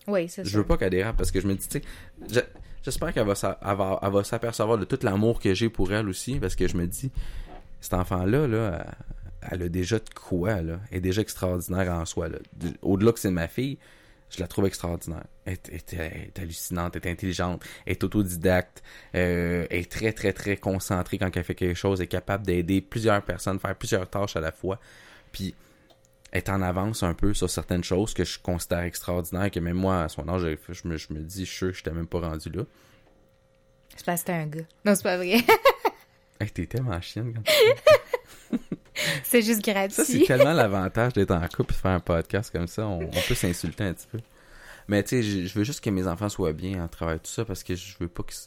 Oui, c'est Je ça. veux pas qu'elle dérape parce que je me dis, tu sais, je- j'espère qu'elle va s'apercevoir de tout l'amour que j'ai pour elle aussi parce que je me dis, cet enfant-là, là, elle, a déjà de quoi, là. Elle est déjà extraordinaire en soi, là. De- Au-delà que c'est ma fille, je la trouve extraordinaire. Elle est hallucinante, elle est intelligente, elle est autodidacte, euh, elle est très, très, très concentrée quand elle fait quelque chose, elle est capable d'aider plusieurs personnes, faire plusieurs tâches à la fois. Puis, est en avance un peu sur certaines choses que je considère extraordinaires, que même moi, à son âge, je, je me, je me dis, je suis sûr que je n'étais même pas rendu là. C'est parce que t'es un gars. Non, c'est pas vrai. Hey, t'es tellement chienne quand c'est juste Ça, c'est gratuit. tellement l'avantage d'être en couple et de faire un podcast comme ça. On, on peut s'insulter un petit peu. Mais tu sais, je, je veux juste que mes enfants soient bien en travers tout ça parce que je veux pas que. Tu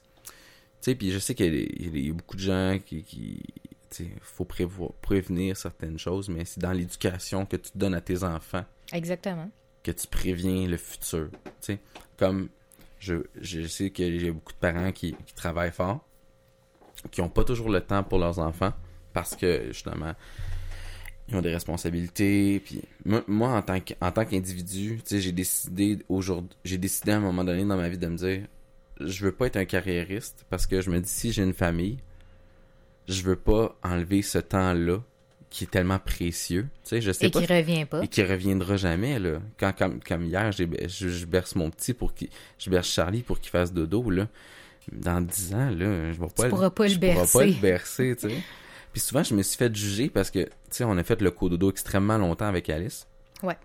sais, puis je sais qu'il y, a y beaucoup de gens qui. qui sais, faut prévoir, prévenir certaines choses, mais c'est dans l'éducation que tu donnes à tes enfants Exactement. que tu préviens le futur. Comme je, je sais y a beaucoup de parents qui, qui travaillent fort, qui n'ont pas toujours le temps pour leurs enfants parce que justement ils ont des responsabilités. Puis moi, moi, en tant que- en tant qu'individu, sais, j'ai décidé aujourd'hui, j'ai décidé à un moment donné dans ma vie de me dire, je veux pas être un carriériste parce que je me dis si j'ai une famille, je veux pas enlever ce temps-là qui est tellement précieux. Tu sais, je sais Et pas qui revient pas. et qui reviendra jamais là. Quand comme, comme hier, je, je berce mon petit pour qu'il je berce Charlie pour qu'il fasse dodo là. Dans 10 ans là, je vais pas pourras pas le je pourrai bercer. pas le bercer, tu sais. Puis souvent je me suis fait juger parce que tu sais on a fait le cododo extrêmement longtemps avec Alice. Ouais.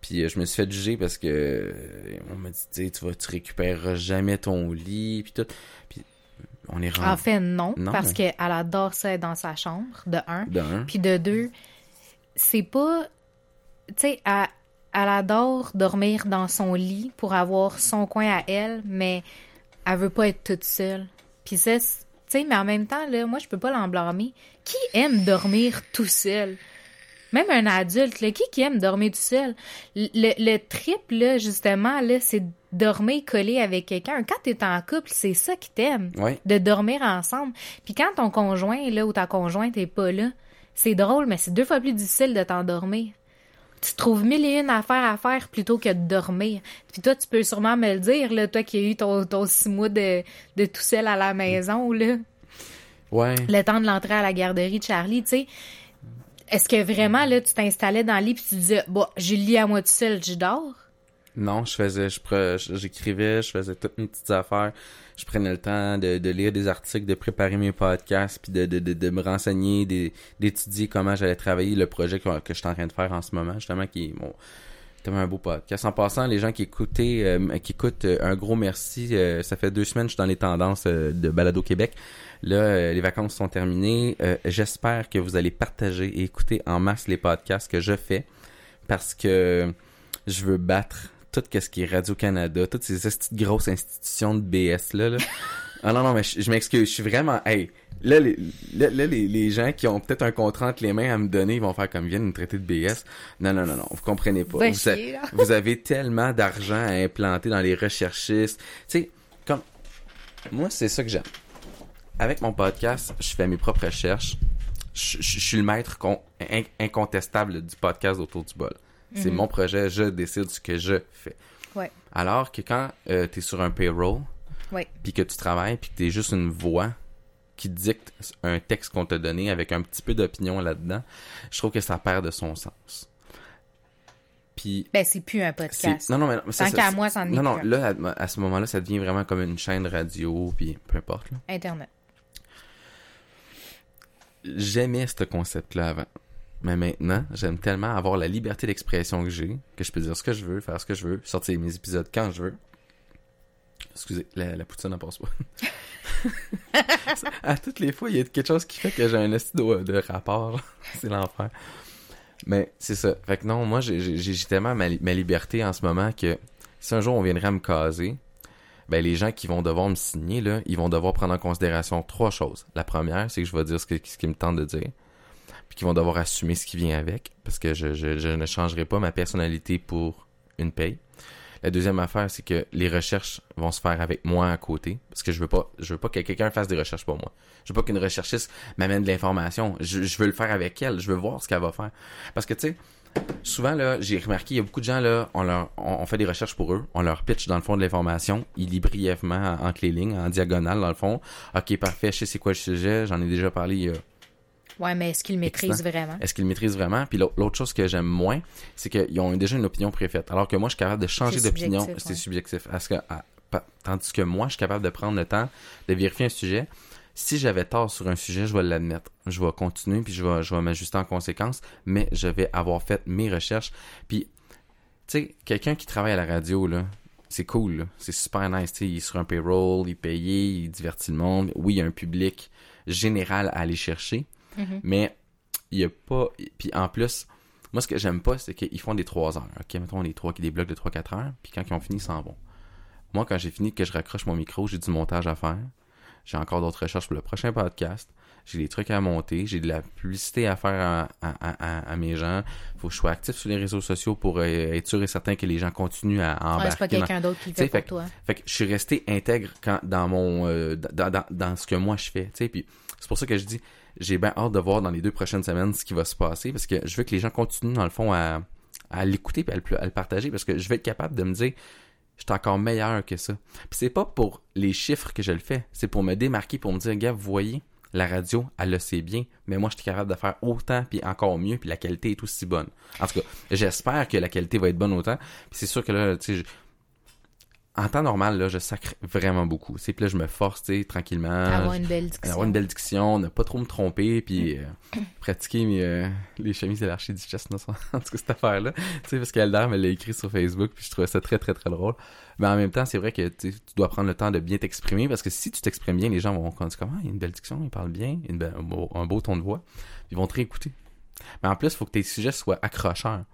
Puis euh, je me suis fait juger parce que euh, on m'a dit tu sais tu vas tu récupéreras jamais ton lit puis tout. Puis on est rendu En fait, non, Non. parce qu'elle adore ça être dans sa chambre, de un. d'un. Puis de deux, c'est pas. Tu sais, elle, elle adore dormir dans son lit pour avoir son coin à elle, mais elle veut pas être toute seule. Puis ça, c'est- tu sais, mais en même temps, là, moi, je peux pas l'en blâmer. Qui aime dormir tout seul? Même un adulte, là, qui, qui aime dormir tout seul? Le, le trip, là, justement, là, c'est dormir collé avec quelqu'un. Quand t'es en couple, c'est ça qui t'aime Ouais. de dormir ensemble. Puis quand ton conjoint là ou ta conjointe est pas là, c'est drôle, mais c'est deux fois plus difficile de t'endormir. tu trouves mille et une affaires à faire plutôt que de dormir. Puis toi, tu peux sûrement me le dire, là, toi qui as eu ton, ton six mois de, de tout seul à la maison, là. Ouais. Le temps de l'entrée à la garderie de Charlie, tu sais. Est-ce que vraiment, là, tu t'installais dans le lit puis tu disais, bon, j'ai le à moi tout seul, je dors? Non, je faisais, je j'écrivais, je faisais toutes mes petites affaires. Je prenais le temps de, lire des articles, de préparer mes podcasts, puis de, me renseigner, d'étudier comment j'allais travailler le projet que, je suis en train de faire en ce moment, justement, qui est mon, un beau podcast. En passant, les gens qui écoutaient, euh, qui écoutent, euh, un gros merci. Euh, ça fait deux semaines que je suis dans les tendances de Balado Québec. Là, euh, les vacances sont terminées. Euh, J'espère que vous allez partager et écouter en masse les podcasts que je fais parce que je veux battre tout ce qui est Radio-Canada, toutes ces grosses institutions de BS là. là. Ah non, non, mais je, je m'excuse, je suis vraiment... Hey, là, les, là, là, les, les gens qui ont peut-être un contrat entre les mains à me donner, ils vont faire comme ils viennent nous traiter de BS. Non, non, non, non, vous comprenez pas. Vous, chier, vous avez tellement d'argent à implanter dans les recherchistes. Tu sais, comme... Moi, c'est ça que j'aime. Avec mon podcast, je fais mes propres recherches. Je, je- je suis le maître con- in- incontestable du podcast autour du bol. C'est mon projet, je décide ce que je fais. Ouais. Alors que quand tu es sur un payroll, puis que tu travailles, puis que tu es juste une voix qui dicte un texte qu'on t'a donné avec un petit peu d'opinion là-dedans, je trouve que ça perd de son sens. Puis Ben, c'est plus un podcast. non non mais ça- Tant ça- qu'à moi, c'en est non non là à, à ce moment-là ça devient vraiment comme une chaîne radio puis peu importe là. Internet. J'aimais ce concept-là avant. Mais maintenant, j'aime tellement avoir la liberté d'expression que j'ai, que je peux dire ce que je veux, faire ce que je veux, sortir mes épisodes quand je veux. Excusez, la, la poutine n'en passe pas. à toutes les fois, il y a quelque chose qui fait que j'ai un esti de, de rapport. c'est l'enfer. Mais c'est ça. Fait que non, moi, j'ai- tellement ma, li- ma liberté en ce moment que si un jour on viendrait me caser, ben les gens qui vont devoir me signer, là, ils vont devoir prendre en considération trois choses. La première, c'est que je vais dire ce, que, ce me tente de dire. Puis qu'ils vont devoir assumer ce qui vient avec. Parce que je, je, je ne changerai pas ma personnalité pour une paye. La deuxième affaire, c'est que les recherches vont se faire avec moi à côté. Parce que je veux pas, je veux pas que quelqu'un fasse des recherches pour moi. Je veux pas qu'une recherchiste m'amène de l'information. Je, je veux le faire avec elle. Je veux voir ce qu'elle va faire. Parce que, tu sais, souvent, là, j'ai remarqué, il y a beaucoup de gens, là, on, leur, on, on fait des recherches pour eux, on leur pitch dans le fond de l'information, ils lisent brièvement en- les lignes, en diagonale, dans le fond. Ok, parfait, je sais c'est quoi le sujet, j'en ai déjà parlé il y a Ouais, mais est-ce qu'il maîtrise Excellent. vraiment? est-ce qu'ils maîtrisent vraiment? Puis l'au- l'autre chose que j'aime moins, c'est qu'ils ont déjà une opinion préfaite. Alors que moi, je suis capable de changer C'est d'opinion. subjectif, C'est ouais. subjectif. Parce que, à- pa- tandis que moi, je suis capable de prendre le temps de vérifier un sujet. Si j'avais tort sur un sujet, je vais l'admettre. Je vais continuer, puis je vais, je vais m'ajuster en conséquence, mais je vais avoir fait mes recherches. Puis, tu sais, quelqu'un qui travaille à la radio, là, c'est cool, là. c'est super nice. tu sais, il est sur un payroll, il est payé, il divertit le monde. Oui, il y a un public général à aller chercher, Mhm. mais il y a pas. Puis en plus, moi, ce que j'aime pas, c'est qu'ils font des 3 heures. OK, mettons des, trois, des blocs de 3-4 heures, puis quand ils ont fini, ils s'en vont. Moi, quand j'ai fini, que je raccroche mon micro, j'ai du montage à faire. J'ai encore d'autres recherches pour le prochain podcast. J'ai des trucs à monter. J'ai de la publicité à faire à, à, à- à mes gens. Faut que je sois actif sur les réseaux sociaux pour euh, être sûr et certain que les gens continuent à embarquer. Ouais, c'est pas quelqu'un d'autre qui le fait pour toi. fait que je suis resté intègre quand, dans mon euh, dans, dans, dans ce que moi je fais. Tu sais, puis c'est pour ça que je dis j'ai bien hâte de voir dans les deux prochaines semaines ce qui va se passer parce que je veux que les gens continuent dans le fond à, à l'écouter et à à le partager parce que je vais être capable de me dire je encore meilleur que ça. Puis c'est pas pour les chiffres que je le fais, c'est pour me démarquer, pour me dire, gars, voyez, la radio, elle le sait bien, mais moi, je suis capable de faire autant, puis encore mieux, puis la qualité est aussi bonne. En tout cas, j'espère que la qualité va être bonne autant. Puis c'est sûr que là, tu sais, en temps normal, là, je sacre vraiment beaucoup. C'est puis là, je me force, tu sais, tranquillement. Avoir une belle discussion. avoir une belle diction, ne pas trop me tromper, puis euh, pratiquer mes, euh, les chemises de l'archiduchesse, non, en tout cas, cette affaire-là. Tu sais, parce qu'Elder me l'a écrit sur Facebook, puis je trouvais ça très, très, très drôle. Mais en même temps, c'est vrai que tu dois prendre le temps de bien t'exprimer, parce que si tu t'exprimes bien, les gens vont dire comment, il y a une belle diction, il parle bien, un, beau, un beau ton de voix, ils vont te réécouter. Mais en plus, il faut que tes sujets soient accrocheurs.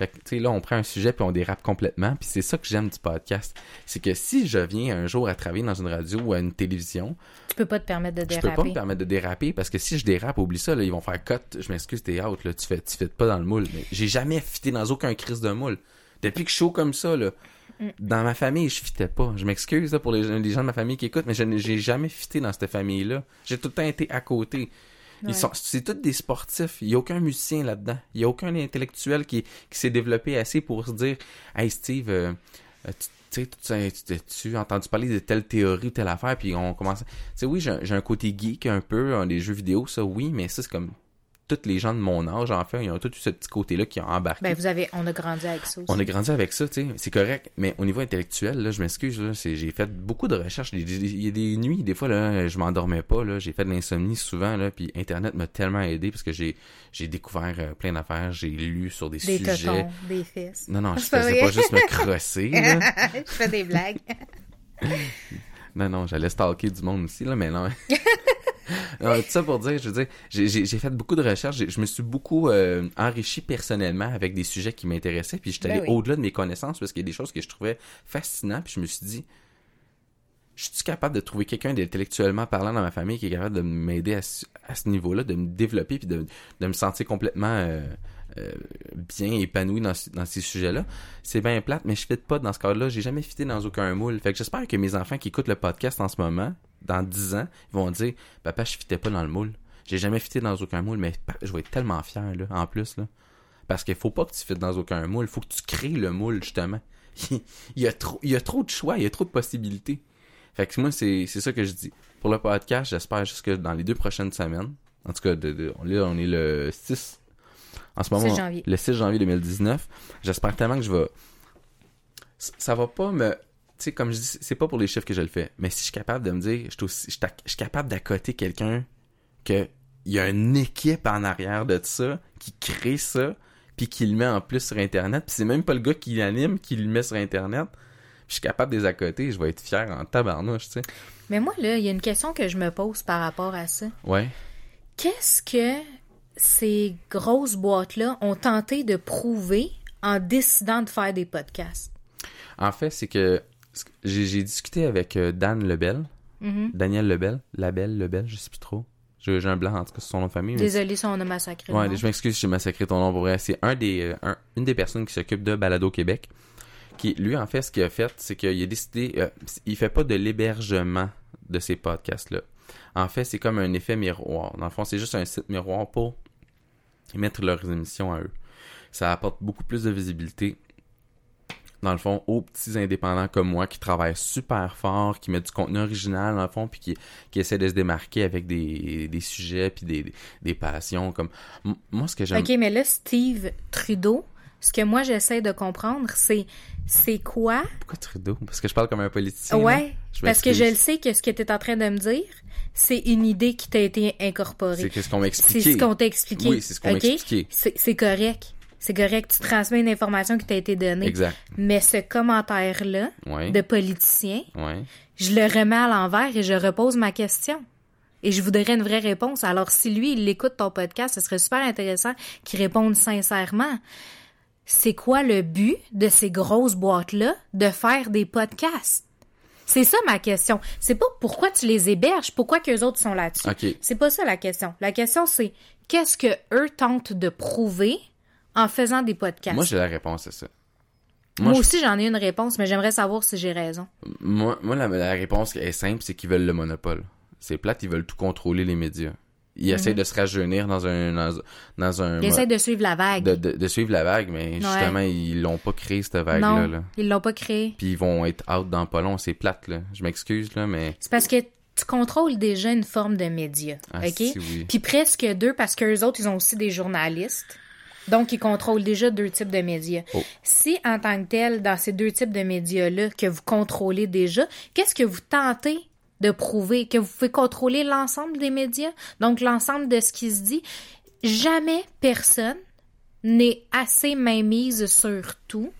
Fait que, tu sais, là, on prend un sujet puis on dérape complètement. Puis c'est ça que j'aime du podcast. C'est que si je viens un jour à travailler dans une radio ou à une télévision, Tu peux pas te permettre de je peux pas déraper. me permettre de déraper parce que si je dérape, oublie ça, là, ils vont faire cut. Je m'excuse, t'es out, là, tu fais, tu fais pas dans le moule. Mais j'ai jamais fité dans aucun crise de moule. Depuis que je suis chaud comme ça, là, Mm. dans ma famille, je fitais pas. Je m'excuse pour les, les gens de ma famille qui écoutent, mais je n'ai- jamais fité dans cette famille-là. J'ai tout le temps été à côté. Ouais. Ils sont, c'est tous des sportifs. Il n'y a aucun musicien là-dedans. Il n'y a aucun intellectuel qui, qui s'est développé assez pour se dire Hey Steve, euh, euh, tu tu sais, as entendu parler de telle théorie ou telle affaire, puis on commence. Tu sais, oui, j'ai un- côté geek un peu, les jeux vidéo, ça, oui, mais ça, c'est comme tous les gens de mon âge, en fait, ils ont tous ce petit côté-là qui ont embarqué. Ben, vous avez, on a grandi avec ça aussi. On a grandi avec ça, tu sais, c'est correct. Mais au niveau intellectuel, là, je m'excuse, là, j'ai fait beaucoup de recherches. Il y a des- a nuits, des fois, là, je m'endormais pas, là, j'ai fait de l'insomnie souvent, là, puis Internet m'a tellement aidé parce que j'ai, j'ai découvert euh, plein d'affaires, j'ai lu sur des, Des sujets. totons, des fesses. Non, non, je faisais pas juste me crosser, je fais des blagues. Non, non, j'allais stalker du monde aussi, là, mais non. Non, tout ça pour dire, je veux dire, j'ai- fait beaucoup de recherches, je me suis beaucoup euh, enrichi personnellement avec des sujets qui m'intéressaient, puis je suis Ben allé oui. au-delà de mes connaissances parce qu'il y a des choses que je trouvais fascinantes, puis je me suis dit, je suis capable de trouver quelqu'un d'intellectuellement parlant dans ma famille qui est capable de m'aider à, ce- à ce niveau-là, de me développer, puis de, de me sentir complètement euh, euh, bien épanoui dans ces sujets-là. C'est bien plate, mais je fit pas dans ce cadre-là. J'ai jamais fité dans aucun moule. Fait que j'espère que mes enfants qui écoutent le podcast en ce moment, dans 10 ans, ils vont dire Papa, je fitais pas dans le moule. J'ai jamais fité dans aucun moule, mais je vais être tellement fier, là, en plus, là. Parce qu'il faut pas que tu fites dans aucun moule. Il faut que tu crées le moule, justement. il, y a trop, il y a trop de choix, il y a trop de possibilités. Fait que moi, c'est ça que je dis. Pour le podcast, j'espère juste que dans les deux prochaines semaines, en tout cas, de, de- on, là, on est le 6, en ce moment, 6 janvier. le 6 janvier 2019, j'espère tellement que je vais... Ça ça va pas me... Tu sais, comme je dis, c'est pas pour les chiffres que je le fais, mais si je suis capable de me dire, je suis, aussi- je suis capable d'accoter quelqu'un que il y a une équipe en arrière de ça qui crée ça, puis qui le met en plus sur Internet, puis c'est même pas le gars qui l'anime qui le met sur Internet, puis je suis capable de les accoter, je vais être fier en tabarnouche, tu sais. Mais moi, là, il y a une question que je me pose par rapport à ça. Ouais. Qu'est-ce que ces grosses boîtes-là ont tenté de prouver en décidant de faire des podcasts? En fait, c'est que j'ai discuté avec euh, Dan Lebel, Mhm. Daniel Lebel, Label, Lebel, je sais plus trop. J'ai un blanc en tout cas sur son nom de famille. Désolé si on a massacré. Ouais, je m'excuse si j'ai massacré ton nom pour vrai. C'est un des, euh, un- une des personnes qui s'occupe de Balado Québec. Qui, lui, en fait, ce qu'il a fait, c'est qu'il a décidé, euh, il fait pas de l'hébergement de ces podcasts-là. En fait, c'est comme un effet miroir. Dans le fond, c'est juste un site miroir pour mettre leurs émissions à eux. Ça apporte beaucoup plus de visibilité. Dans le fond, aux petits indépendants comme moi qui travaillent super fort, qui mettent du contenu original dans le fond, puis qui, qui essaient de se démarquer avec des, des sujets puis des, des passions. Comme M- moi, ce que j'aime. OK, mais là, Steve Trudeau, ce que moi j'essaie de comprendre, c'est c'est quoi? Pourquoi Trudeau? Parce que je parle comme un politicien. Ouais, parce que je le sais que ce que tu es en train de me dire, c'est une idée qui t'a été C'est incorporée. ce qu'on m'a C'est expliqué. ce qu'on t'a expliqué. Oui, c'est ce qu'on m'a OK? expliqué. C'est c'est correct. C'est correct. Tu transmets une information qui t'a été donnée. Exact. Mais ce commentaire-là de politicien, je le remets à l'envers et je repose ma question. Et je voudrais une vraie réponse. Alors, si lui, il écoute ton podcast, ce serait super intéressant qu'il réponde sincèrement. C'est quoi le but de ces grosses boîtes-là de faire des podcasts? C'est ça ma question. C'est pas pourquoi tu les héberges, pourquoi qu'eux autres sont là-dessus. Ok. C'est pas ça la question. La question, c'est qu'est-ce que eux tentent de prouver en faisant des podcasts? Moi, j'ai la réponse à ça. Moi Moi, je- aussi, j'en ai une réponse, mais j'aimerais savoir si j'ai raison. moi, moi, la, la réponse est simple, c'est qu'ils veulent le monopole. C'est plate, ils veulent tout contrôler les médias. Ils essayent de se rajeunir dans un dans, dans un Ils essaient de suivre la vague. de, de- de suivre la vague, mais justement ils l'ont pas créé cette vague là, non, là. ils l'ont pas créé. Puis ils vont être out dans pas long, c'est plate là. Je m'excuse là, mais C'est parce que tu contrôles déjà une forme de média, Ah, OK? si, oui. Puis presque deux, parce qu'eux autres, ils ont aussi des journalistes. Donc, ils contrôlent déjà deux types de médias. Oh. Si, en tant que tel, dans ces deux types de médias-là, que vous contrôlez déjà, qu'est-ce que vous tentez de prouver? Que vous pouvez contrôler l'ensemble des médias? Donc, l'ensemble de ce qui se dit? Jamais personne n'est assez mainmise sur tout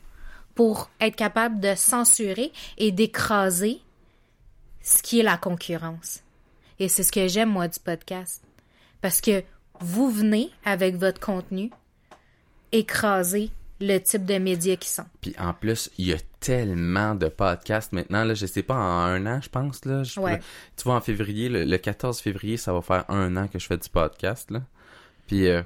pour être capable de censurer et d'écraser ce qui est la concurrence. Et c'est ce que j'aime, moi, du podcast. Parce que vous venez, avec votre contenu, écraser le type de médias qui sont. Puis en plus, il y a tellement de podcasts maintenant. Là, je sais pas, en un an, je pense. Là, je Ouais. Tu vois, en février, le, le 14 février, ça va faire un an que je fais du podcast. Là. Puis euh,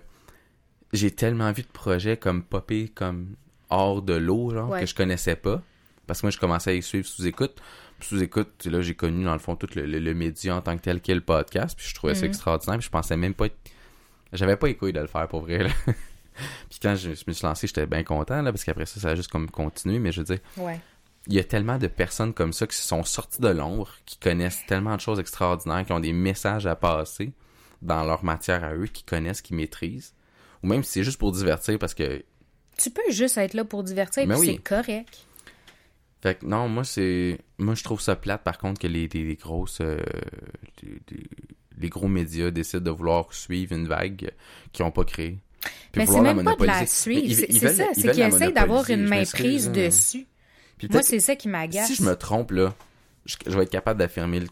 j'ai tellement vu de projets comme popper comme hors de l'eau, genre, Ouais. que je connaissais pas. Parce que moi, je commençais à y suivre sous-écoute. Puis Sous-écoute, là, j'ai connu, dans le fond, tout le, le- le média en tant que tel qu'est le podcast. Puis je trouvais ça Mhm. extraordinaire. Puis je pensais même pas... être- J'avais pas les couilles de le faire, pour vrai, là. puis quand je, je me suis lancé, j'étais bien content, là, parce qu'après ça, ça a juste comme continué. Mais je veux dire, Ouais. il y a tellement de personnes comme ça qui se sont sorties de l'ombre, qui connaissent tellement de choses extraordinaires, qui ont des messages à passer dans leur matière à eux, qui connaissent, qui maîtrisent. Ou même si c'est juste pour divertir, parce que Tu peux juste être là pour divertir, Mais puis oui. c'est correct. Fait que non, moi c'est. Moi je trouve ça plate par contre que les, les, les grosses. euh, les, les- les gros médias décident de vouloir suivre une vague qu'ils n'ont pas créée. Puis Mais c'est même pas de la suivre. C'est ça, c'est qu'ils essayent d'avoir une maîtrise hein. dessus. Puis Moi, c'est ça qui m'agace. Si je me trompe là, je, je vais être capable d'affirmer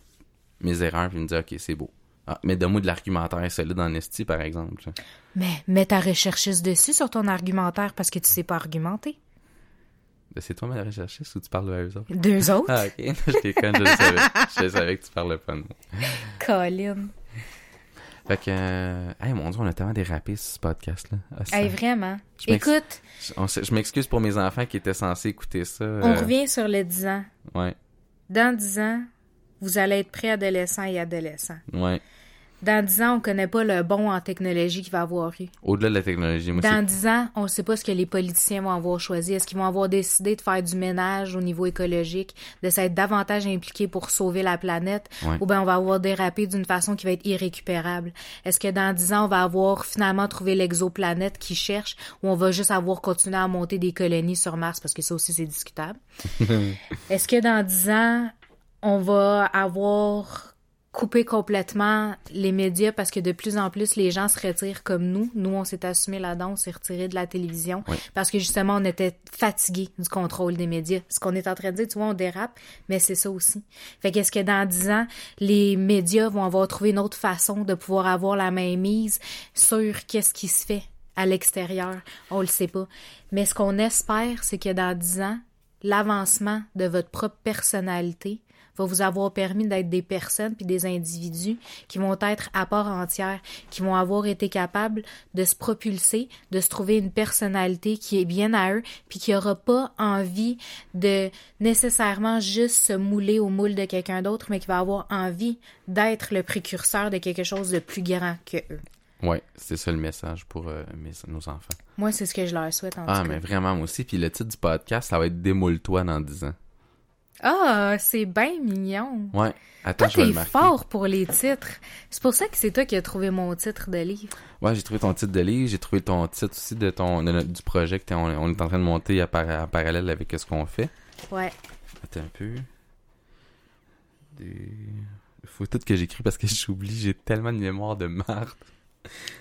mes erreurs puis me dire ok c'est beau. Ah, mais donne-moi de l'argumentaire solide en esti par exemple. Mais mets ta recherchiste dessus sur ton argumentaire parce que tu sais pas argumenter. C'est toi ma recherchiste ou tu parles à eux autres? Deux autres? Ah ok, je déconne, je le savais. Je savais que tu parlais pas de moi. Colin. Fait que, euh, hey, mon dieu, on a tellement dérapé sur ce podcast-là. Ah, ça- Hey, vraiment. Je Écoute, je m'excuse pour mes enfants qui étaient censés écouter ça. on euh, revient sur le 10 ans. Ouais, Dans 10 ans, vous allez être préadolescent et adolescent. ouais. Dans 10 ans, on connaît pas le bon en technologie qu'il va avoir eu. Au-delà de la technologie, moi, Dans c'est... 10 ans, on ne sait pas ce que les politiciens vont avoir choisi. Est-ce qu'ils vont avoir décidé de faire du ménage au niveau écologique, de s'être davantage impliqués pour sauver la planète, Ouais. ou bien on va avoir dérapé d'une façon qui va être irrécupérable? Est-ce que dans 10 ans, on va avoir finalement trouvé l'exoplanète qui cherche, ou on va juste avoir continué à monter des colonies sur Mars, parce que ça aussi, c'est discutable? Est-ce que dans 10 ans, on va avoir coupé complètement les médias parce que de plus en plus les gens se retirent comme nous. Nous, on s'est assumé là-dedans, on s'est retiré de la télévision Oui. parce que justement, on était fatigués du contrôle des médias. Ce qu'on est en train de dire, tu vois, on dérape, mais c'est ça aussi. Fait qu'est-ce que dans 10 ans, les médias vont avoir trouvé une autre façon de pouvoir avoir la main mise sur qu'est-ce qui se fait à l'extérieur? On le sait pas. Mais ce qu'on espère, c'est que dans 10 ans, l'avancement de votre propre personnalité va vous avoir permis d'être des personnes puis des individus qui vont être à part entière, qui vont avoir été capables de se propulser, de se trouver une personnalité qui est bien à eux, puis qui aura pas envie de nécessairement juste se mouler au moule de quelqu'un d'autre, mais qui va avoir envie d'être le précurseur de quelque chose de plus grand que eux. Ouais, c'est ça le message pour euh, mes- nos enfants. Moi, c'est ce que je leur souhaite en Ah, tout mais vraiment, moi aussi. Puis le titre du podcast, ça va être Démoule-toi dans 10 ans. Ah, c'est bien mignon. Ouais. Attends, Toi, je vais t'es fort pour les titres. C'est pour ça que c'est toi qui as trouvé mon titre de livre. Ouais, j'ai trouvé ton titre de livre, j'ai trouvé ton titre aussi de ton de du projet que on, on est en train de monter à, par- parallèle avec ce qu'on fait. Ouais. Attends un peu. Des... Faut tout que j'écris parce que j'oublie, j'ai tellement de mémoire de marde.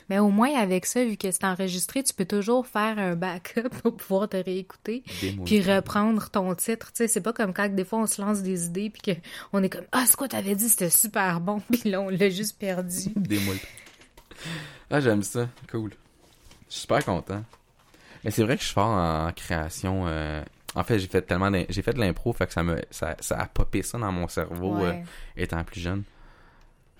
Mais au moins, avec ça, vu que c'est enregistré, tu peux toujours faire un backup pour pouvoir te réécouter puis reprendre ton titre. Tu sais, c'est pas comme quand des fois on se lance des idées puis qu'on est comme « Ah, c'est quoi t'avais dit? C'était super bon. » Puis là, on l'a juste perdu. Démoule. Ah, j'aime ça. Cool. Je suis super content. Mais c'est vrai que je suis fort en création. euh, En fait, j'ai fait tellement j'ai fait de l'impro, fait que ça me ça, ça a popé ça dans mon cerveau euh, étant plus jeune.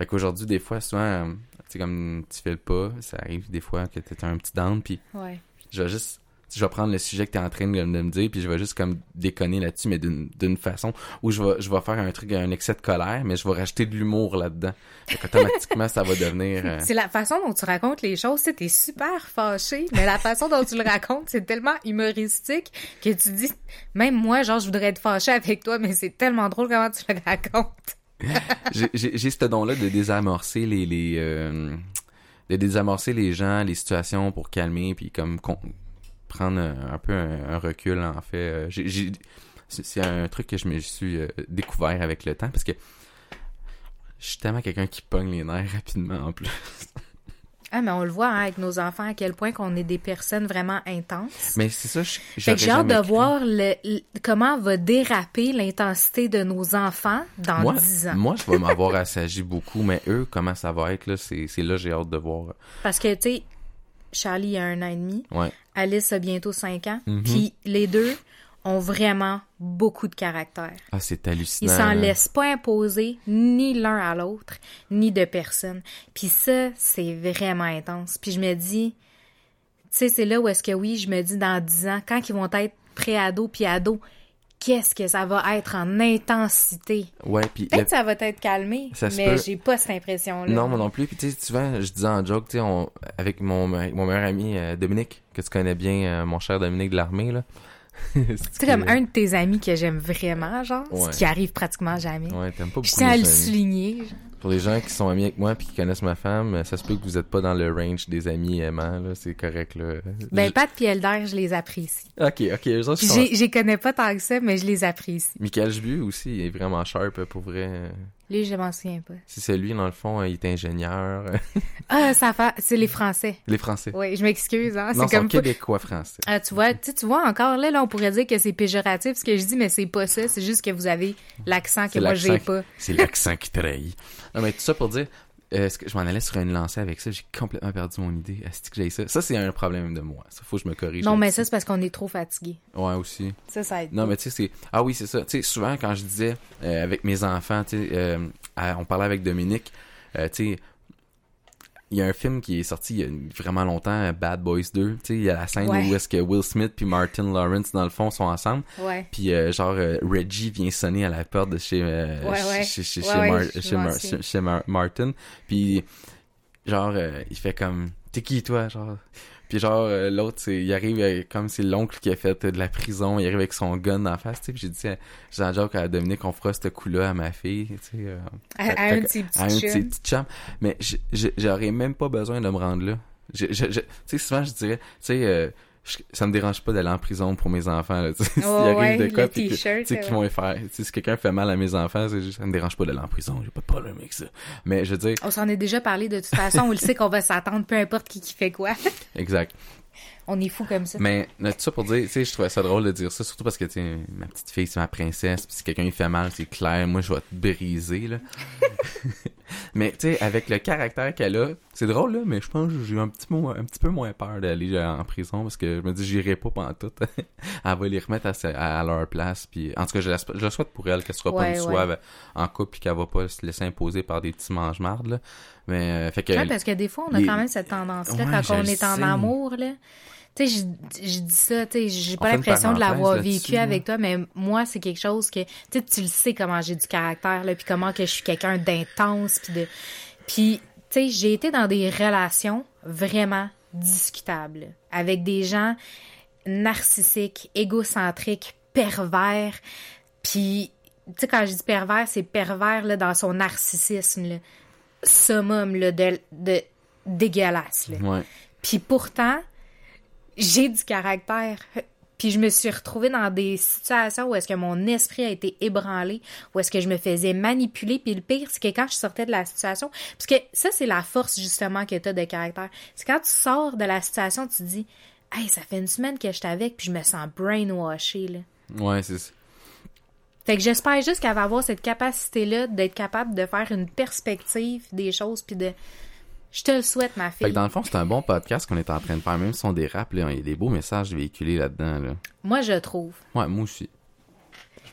Fait qu'aujourd'hui, des fois, souvent, euh, tu sais, comme tu fais le pas, ça arrive des fois que t'es un petit down, puis Ouais. je vais juste je vais prendre le sujet que t'es en train de, me dire puis je vais juste comme déconner là-dessus mais d'une d'une façon où je vais je vais faire un truc un excès de colère mais je vais rajouter de l'humour là-dedans fait qu'automatiquement ça va devenir euh, C'est la façon dont tu racontes les choses. Tu sais, t'es super fâché, mais la façon dont tu le racontes, c'est tellement humoristique que tu dis, même moi, genre, je voudrais être fâché avec toi, mais c'est tellement drôle comment tu le racontes. j'ai ce don là de désamorcer les les euh, de désamorcer les gens les situations pour calmer puis comme prendre un, peu un, recul en fait. Euh, c'est un truc que je me suis euh, découvert avec le temps parce que je suis tellement quelqu'un qui pogne les nerfs rapidement en plus Ah, mais on le voit hein, avec nos enfants à quel point qu'on est des personnes vraiment intenses. Mais c'est ça, je- Fait que j'ai hâte de cru. voir le, le- comment va déraper l'intensité de nos enfants dans Moi, 10 ans. moi, je vais m'avoir assagi beaucoup, mais eux, comment ça va être, là, c'est c'est là j'ai hâte de voir. Parce que, tu sais, Charlie a un an et demi, Ouais. Alice a bientôt 5 ans, Mhm. puis les deux ont vraiment beaucoup de caractère. Ah, c'est Ils hallucinant. s'en laissent pas imposer ni l'un à l'autre, ni de personne. Puis ça, c'est vraiment intense. Puis je me dis, tu sais, c'est là où est-ce que oui, je me dis dans 10 ans, quand ils vont être pré-ados puis ados, qu'est-ce que ça va être en intensité? Ouais, puis Peut-être que ça va être calmé, Ça mais peut. j'ai pas cette impression-là. Non, moi non plus. Puis tu sais, souvent, je disais en joke, tu sais, on- avec mon, mon meilleur ami euh, Dominique, que tu connais bien, euh, mon cher Dominique de l'armée, là. C'est comme un de tes amis que j'aime vraiment, genre, ce qui arrive pratiquement jamais. Ouais, t'aimes pas beaucoup Je tiens à le amis. souligner. genre. Pour les gens qui sont amis avec moi puis qui connaissent ma femme, ça se peut que vous êtes pas dans le range des amis aimants, là. C'est correct, là. Ben, Je- Pat puis Elder, je les apprécie. Ok, ok, autres, Puis sont... j'y connais pas tant que ça, mais je les apprécie. Michael Jbu aussi, il est vraiment sharp, pour vrai. Lui, je m'en souviens pas. Si c'est lui, dans le fond, il est ingénieur. Ah, ça fait... C'est les Français. les Français. Oui, je m'excuse, hein. non, C'est comme sont pas... québécois-français. Ah, tu vois, tu vois encore là, là, on pourrait dire que c'est péjoratif ce que je dis, mais c'est pas ça. C'est juste que vous avez l'accent que moi j'ai pas. C'est l'accent qui trahit. Non, mais tout ça pour dire, euh, que je m'en allais sur une lancée avec ça, j'ai complètement perdu mon idée. Est-ce que j'ai ça? Ça, c'est un problème de moi. Ça, faut que je me corrige. Non, mais ça, c'est parce qu'on est trop fatigué. Ouais, aussi. Ça, ça aide. Non, mais tu sais, c'est. Ah oui, c'est ça. Tu sais, souvent, quand je disais euh, avec mes enfants, tu sais, euh, on parlait avec Dominique, euh, tu sais, il y a un film qui est sorti il y a vraiment longtemps, Bad Boys 2. Tu sais, il y a la scène Ouais. où est-ce que Will Smith puis Martin Lawrence, dans le fond, sont ensemble. Ouais. Puis euh, genre euh, Reggie vient sonner à la porte de chez euh, Ouais, chez chez, Mar- Mar- Mar- Martin. Puis genre il fait comme t'es qui toi? Genre puis genre euh, l'autre il arrive euh, comme c'est l'oncle qui a fait de la prison, il arrive avec son gun en face, tu sais. Puis j'ai dit j'ai un joke à Dominique on fera ce coup-là à ma fille, tu sais. euh, À, à à un chums. petits chums. Mais j'aurais même pas besoin de me rendre là. Je- je- je- Tu sais, souvent, je dirais, tu sais, euh, je- ça me dérange pas d'aller en prison pour mes enfants. Là. S'il arrive ouais, de quoi, puis que- qu'ils vont y faire. Si quelqu'un fait mal à mes enfants, c'est juste, ça me dérange pas d'aller en prison. J'ai pas de problème avec ça. Mais je veux dire, On s'en est déjà parlé de toute façon. On le sait qu'on va s'attendre, peu importe qui qui fait quoi. exact. On est fou comme ça. Mais tout ça pour dire, tu sais, je trouvais ça drôle de dire ça, surtout parce que, tu sais, ma petite fille, c'est ma princesse, puis si quelqu'un lui fait mal, c'est clair, moi, je vais te briser, là. mais, tu sais, avec le caractère qu'elle a, c'est drôle, là, mais je pense que j'ai un petit, un petit peu moins peur d'aller euh, en prison, parce que je me dis, j'irai pas pendant tout. elle va les remettre à, sa- à leur place, puis en tout cas, je, l'aspe- je souhaite pour elle, qu'elle soit pas une ouais. soive en couple, puis qu'elle va pas se laisser imposer par des petits mange-mardes, là. Mais, euh, fait que... Ouais, parce que des fois, on a les- quand même cette tendance-là Ouais, quand on est en sais. amour, là. Tu sais, je, je dis ça, tu sais, j'ai pas l'impression de l'avoir vécu avec toi, mais moi, c'est quelque chose que, tu sais, tu le sais comment j'ai du caractère, là, puis comment que je suis quelqu'un d'intense, puis de... Puis, tu sais, j'ai été dans des relations vraiment discutables, avec des gens narcissiques, égocentriques, pervers, puis, tu sais, quand je dis pervers, c'est pervers, là, dans son narcissisme, là. Summum, là, de, de dégueulasse, là. Ouais. Puis pourtant, j'ai du caractère. Puis je me suis retrouvée dans des situations où est-ce que mon esprit a été ébranlé, où est-ce que je me faisais manipuler. Puis le pire, c'est que quand je sortais de la situation, parce que ça, c'est la force justement que tu as de caractère. C'est quand tu sors de la situation, tu te dis, hey, ça fait une semaine que je suis avec, puis je me sens brainwashé, là. Ouais, c'est ça. Fait que j'espère juste qu'elle va avoir cette capacité-là d'être capable de faire une perspective des choses, puis de... Je te le souhaite, ma Fait fille. que dans le fond, c'est un bon podcast qu'on est en train de faire, même si on dérape, là, il y a des beaux messages véhiculés là-dedans, là. Moi, je trouve. Ouais, moi aussi.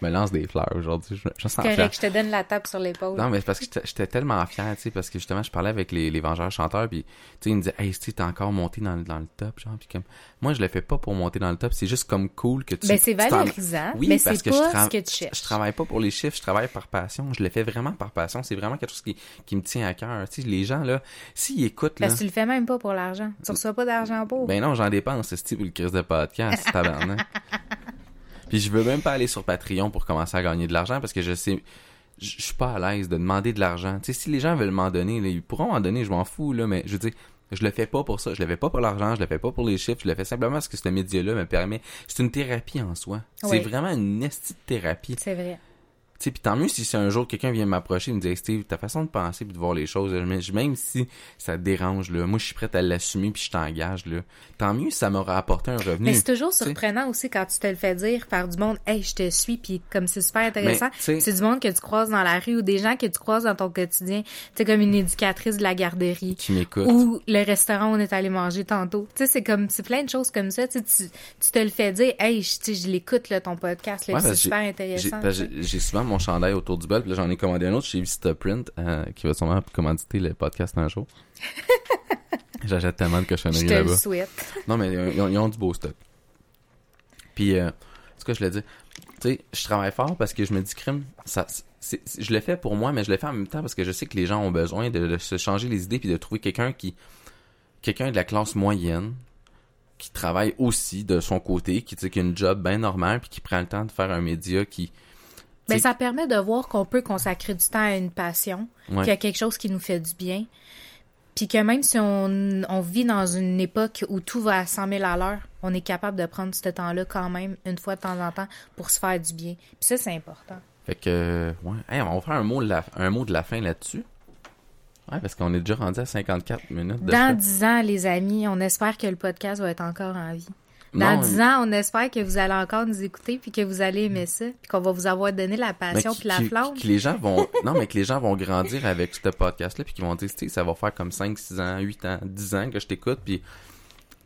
Je me lance des fleurs aujourd'hui, je, je sens. Correct, je te donne la tape sur l'épaule. Non, mais c'est parce que j'étais- tellement fier, tu sais, parce que justement, je parlais avec les, les vengeurs chanteurs, puis, tu sais, ils me disaient, hey, Steve, t'es encore monté dans, le- dans le top, genre, puis comme, moi, je le fais pas pour monter dans le top, c'est juste comme cool que tu. Ben, c'est tu valorisant, Oui, mais c'est que je pas tra- ce que tu cherches. Je travaille pas pour les chiffres, je travaille par passion, je le fais vraiment par passion, c'est vraiment quelque chose qui, qui me tient à cœur, tu sais, les gens, là, s'ils écoutent, là. Parce que tu le fais même pas pour l'argent. Tu reçois pas d'argent pour. Ben non, j'en dépense, c'est Steve, le crise de podcast, tabarnak. Puis je veux même pas aller sur Patreon pour commencer à gagner de l'argent parce que je sais, je suis pas à l'aise de demander de l'argent. Tu sais, si les gens veulent m'en donner, là, ils pourront m'en donner, je m'en fous, là, mais je veux dire, je le fais pas pour ça. Je le fais pas pour l'argent, je le fais pas pour les chiffres, je le fais simplement parce que ce média-là me permet. C'est une thérapie en soi. Oui. C'est vraiment une esti de thérapie. C'est vrai. Sais, puis tant mieux si un jour quelqu'un vient m'approcher et me dire Steve, ta façon de penser puis de voir les choses, même si ça te dérange là, moi je suis prête à l'assumer puis je t'engage là. Tant mieux si ça m'aura apporté un revenu. Mais c'est toujours surprenant aussi quand tu te le fais dire par du monde, hey, je te suis, puis comme c'est super intéressant. C'est du monde que tu croises dans la rue ou des gens que tu croises dans ton quotidien. Tu comme une éducatrice de la garderie. qui m'écoute. Ou le restaurant où on est allé manger tantôt. Tu sais, c'est comme, c'est plein de choses comme ça. Tu, tu, tu te le fais dire, hey, je, je l'écoute, là, ton podcast, là, Ouais, c'est super intéressant. j'ai souvent mon chandail autour du bol, puis là j'en ai commandé un autre chez Vista Print, euh, qui va sûrement commanditer le podcast un jour. J'achète tellement de Je cochonneries te le là-bas. souhaite. Non, mais ils ont, ils ont du beau stock. Puis, euh, ce que je le dis. Tu sais, je travaille fort parce que je me dis, crime, ça, je le fais pour moi, mais je le fais en même temps parce que je sais que les gens ont besoin de, de se changer les idées puis de trouver quelqu'un qui, quelqu'un de la classe moyenne, qui travaille aussi de son côté, qui, qui a une job bien normale puis qui prend le temps de faire un média qui, Mais T'sais- ça permet de voir qu'on peut consacrer du temps à une passion, Ouais. qu'il y a quelque chose qui nous fait du bien. Puis que même si on, on vit dans une époque où tout va à 100 000 à l'heure, on est capable de prendre ce temps-là quand même, une fois de temps en temps, pour se faire du bien. Puis ça, c'est important. Fait que, ouais. Hey, on va faire un mot de la, un mot de la fin là-dessus. Ouais, parce qu'on est déjà rendu à 54 minutes de Dans fait. 10 ans, les amis, on espère que le podcast va être encore en vie. Dans 10 ans, on espère que vous allez encore nous écouter puis que vous allez aimer ça puis qu'on va vous avoir donné la passion puis la flamme. que les gens vont, non, mais que les gens vont grandir avec ce podcast-là puis qu'ils vont dire, tu sais, ça va faire comme 5, 6 ans, 8 ans, 10 ans que je t'écoute puis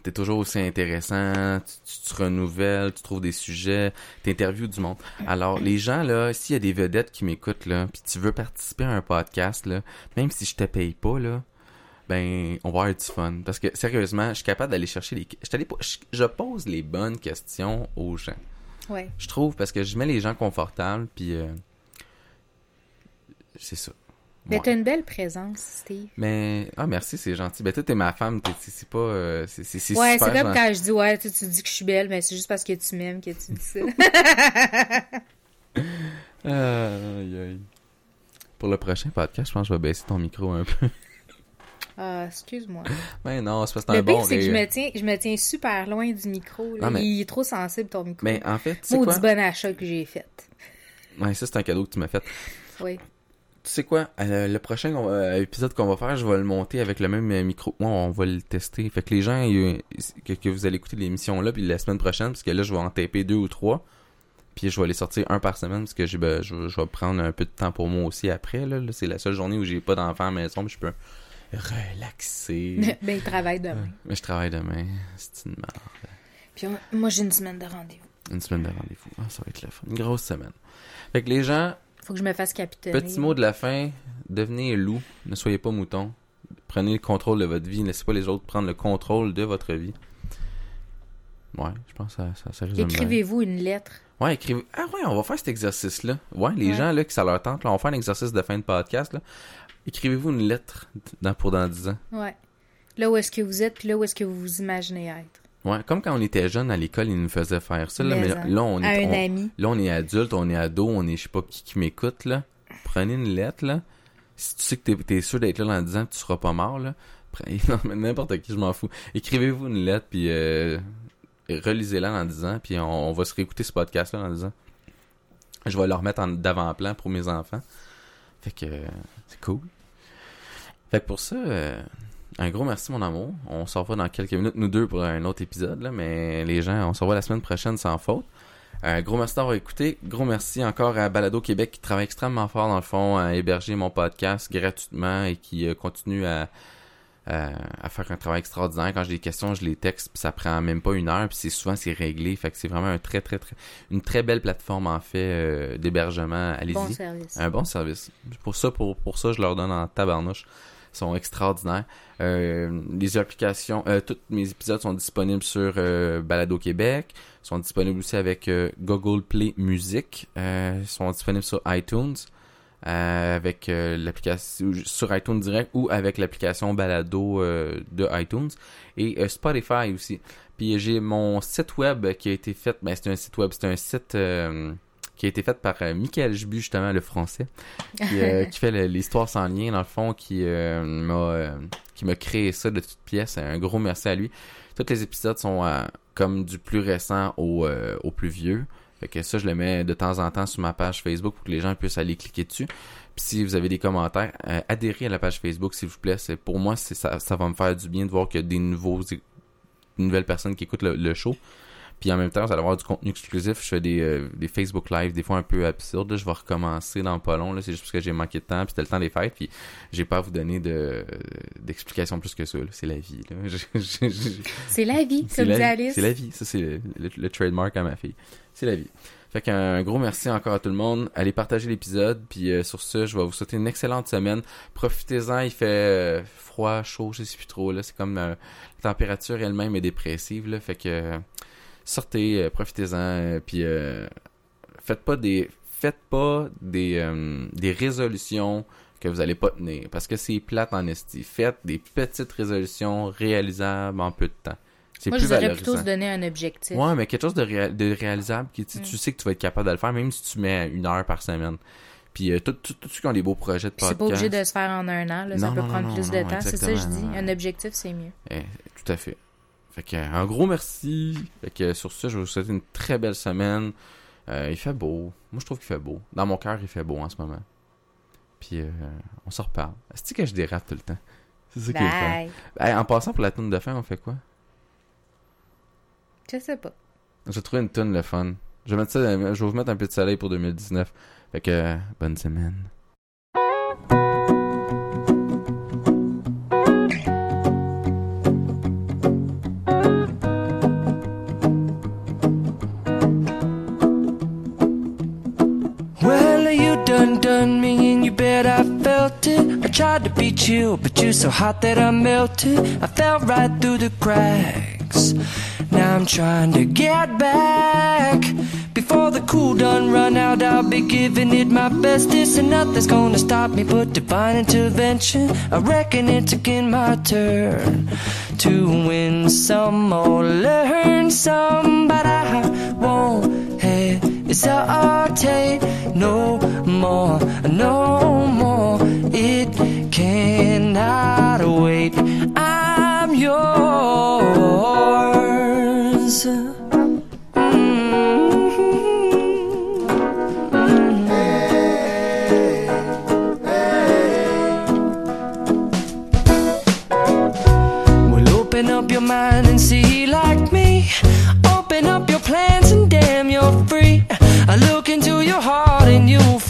t'es toujours aussi intéressant, tu, tu te renouvelles, tu trouves des sujets, t'interviews du monde. Alors, les gens, là, s'il y a des vedettes qui m'écoutent, là, puis tu veux participer à un podcast, là, même si je te paye pas, là, ben, on va avoir du fun. Parce que, sérieusement, je suis capable d'aller chercher les... Je, je, je pose les bonnes questions aux gens. Ouais. Je trouve, parce que je mets les gens confortables, puis... euh, c'est ça. Mais Ouais. t'as une belle présence, Steve. Mais... Ah, merci, c'est gentil. Ben, toi, t'es ma femme, t'es- c'est pas... euh, c'est c'est- c'est Ouais, c'est comme quand je dis ouais, tu, tu dis que je suis belle, mais c'est juste parce que tu m'aimes que tu dis ça. Aïe, aïe. Pour le prochain podcast, je pense que je vais baisser ton micro un peu. Ah, excuse-moi. Mais non, c'est parce que c'est Le un bon pire, c'est que je me tiens, je me tiens super loin du micro. là. Non, mais- Il est trop sensible ton micro. Mais en fait, Maudit quoi? bon achat que j'ai fait. Ouais, ça, c'est un cadeau que tu m'as fait. Oui. Tu sais quoi? Euh, le prochain euh, épisode qu'on va faire, je vais le monter avec le même euh, micro. Moi, on va le tester. Fait que les gens, euh, que, que vous allez écouter l'émission là, puis la semaine prochaine, parce que là, je vais en taper deux ou trois. Puis je vais les sortir un par semaine, parce que j'ai, ben, je, je vais prendre un peu de temps pour moi aussi après. Là, Là, c'est la seule journée où j'ai pas d'enfant à la maison, puis je peux relaxer. ben, il travaille demain. Mais je travaille demain. C'est une merde. Puis on- moi, j'ai une semaine de rendez-vous. Une semaine de rendez-vous. Ah, ça va être le fun. Une grosse semaine. Fait que les gens, Faut que je me fasse capitaine. Petit mot de la fin, devenez loup, ne soyez pas mouton. Prenez le contrôle de votre vie, ne laissez pas les autres prendre le contrôle de votre vie. Ouais, je pense que ça, ça, ça résume. Écrivez-vous une lettre. Ouais, écrivez. Ah ouais, on va faire cet exercice-là. Ouais, les Ouais. gens là, que ça leur tente, là, on va faire un exercice de fin de podcast. Là. Écrivez-vous une lettre dans, pour dans 10 ans? Ouais. Là où est-ce que vous êtes, puis là où est-ce que vous vous imaginez être. Ouais, comme quand on était jeune à l'école, ils nous faisaient faire ça. Là, Mais mais là, on à est, on- ami. Là, on est adulte, on est ado, on est je sais pas qui qui m'écoute, là. Prenez une lettre, là. Si tu sais que t'es, t'es sûr d'être là dans 10 ans, tu seras pas mort, là. Prenez, non, mais n'importe qui, je m'en fous. Écrivez-vous une lettre, puis euh, relisez-la dans 10 ans, puis on, on va se réécouter ce podcast-là dans 10 ans. Je vais le remettre en d'avant-plan pour mes enfants. Fait que euh, c'est cool. Fait que pour ça, euh, un gros merci mon amour. On se revoit dans quelques minutes, nous deux, pour un autre épisode, là, mais les gens, on se revoit la semaine prochaine sans faute. Un gros merci d'avoir écouté. Gros merci encore à Balado Québec qui travaille extrêmement fort dans le fond à héberger mon podcast gratuitement et qui euh, continue à, à, à faire un travail extraordinaire. Quand j'ai des questions, je les texte puis ça prend même pas une heure puis c'est souvent c'est réglé. Fait que c'est vraiment un très très très une très belle plateforme en fait euh, d'hébergement. Allez-y. Bon service. Un bon service. Pour ça, pour, pour ça, je leur donne en tabarnouche. Ils sont extraordinaires. Euh, les applications, euh, tous mes épisodes sont disponibles sur euh, Balado Québec. Ils sont disponibles aussi avec euh, Google Play Music. Euh, ils sont disponibles sur iTunes. Euh, avec euh, l'application sur iTunes direct ou avec l'application Balado euh, de iTunes et euh, Spotify aussi. Puis j'ai mon site web qui a été fait, ben c'est un site web, c'est un site euh, qui a été fait par euh, Michael Jbu, justement, le français, qui, euh, qui fait l'histoire sans lien, dans le fond, qui euh, m'a euh, qui m'a créé ça de toutes pièces. Un gros merci à lui. Tous les épisodes sont euh, comme du plus récent au, euh, au plus vieux. Fait que ça, je le mets de temps en temps sur ma page Facebook pour que les gens puissent aller cliquer dessus. Puis si vous avez des commentaires, euh, adhérez à la page Facebook, s'il vous plaît. C'est pour moi, c'est ça, ça va me faire du bien de voir qu'il y a des nouveaux, des nouvelles personnes qui écoutent le, le show. Puis en même temps, vous allez avoir du contenu exclusif. Je fais des, euh, des Facebook Live, des fois un peu absurdes. Je vais recommencer dans pas long. là. C'est juste parce que j'ai manqué de temps. Puis c'était le temps des fêtes. Puis j'ai pas à vous donner de d'explications plus que ça. C'est la vie. C'est la vie, c'est comme dit. Alice. C'est la vie. Ça, c'est le, le- le trademark à ma fille. C'est la vie. Fait qu'un gros merci encore à tout le monde. Allez partager l'épisode. Puis euh, sur ce, je vais vous souhaiter une excellente semaine. Profitez-en. Il fait euh, froid, chaud, je sais plus trop. là. C'est comme euh, la température elle-même est dépressive. Là. Fait que sortez, profitez-en, puis faites pas des faites pas des, des résolutions que vous allez pas tenir parce que c'est plate en esti. Faites des petites résolutions réalisables en peu de temps. C'est Moi, plus je dirais plutôt se donner un objectif. Ouais, mais quelque chose de, réa- de réalisable qui tu, tu Mm. sais que tu vas être capable de le faire même si tu mets une heure par semaine. Puis euh, tout- tout- tous ceux qui ont des beaux projets de podcast. c'est pas obligé de se faire en un an, là, ça peut non, prendre non, plus de temps. C'est ça que je dis. Un objectif, c'est mieux. Eh, tout à fait. Fait que, un gros merci. Fait que sur ce, je vous souhaite une très belle semaine. Euh, il fait beau. Moi, je trouve qu'il fait beau. Dans mon cœur, il fait beau en ce moment. Puis, euh, on se reparle. C'est que je dérape tout le temps? C'est ça qui est le fun. Bye. Hey, en passant pour la tune de fin, on fait quoi? Je sais pas. J'ai trouvé une tune le fun. Je vais, mettre ça, je vais vous mettre un peu de soleil pour 2019. Fait que, bonne semaine. Well, you done done me and you bet I felt it. I tried to be chill, but you're so hot that I melted. I fell right through the cracks. Now I'm trying to get back. Before the cool done run out, I'll be giving it my best. This and nothing's gonna stop me but divine intervention. I reckon it's again my turn to win some or learn some, but I won't hesitate no more, no more. It cannot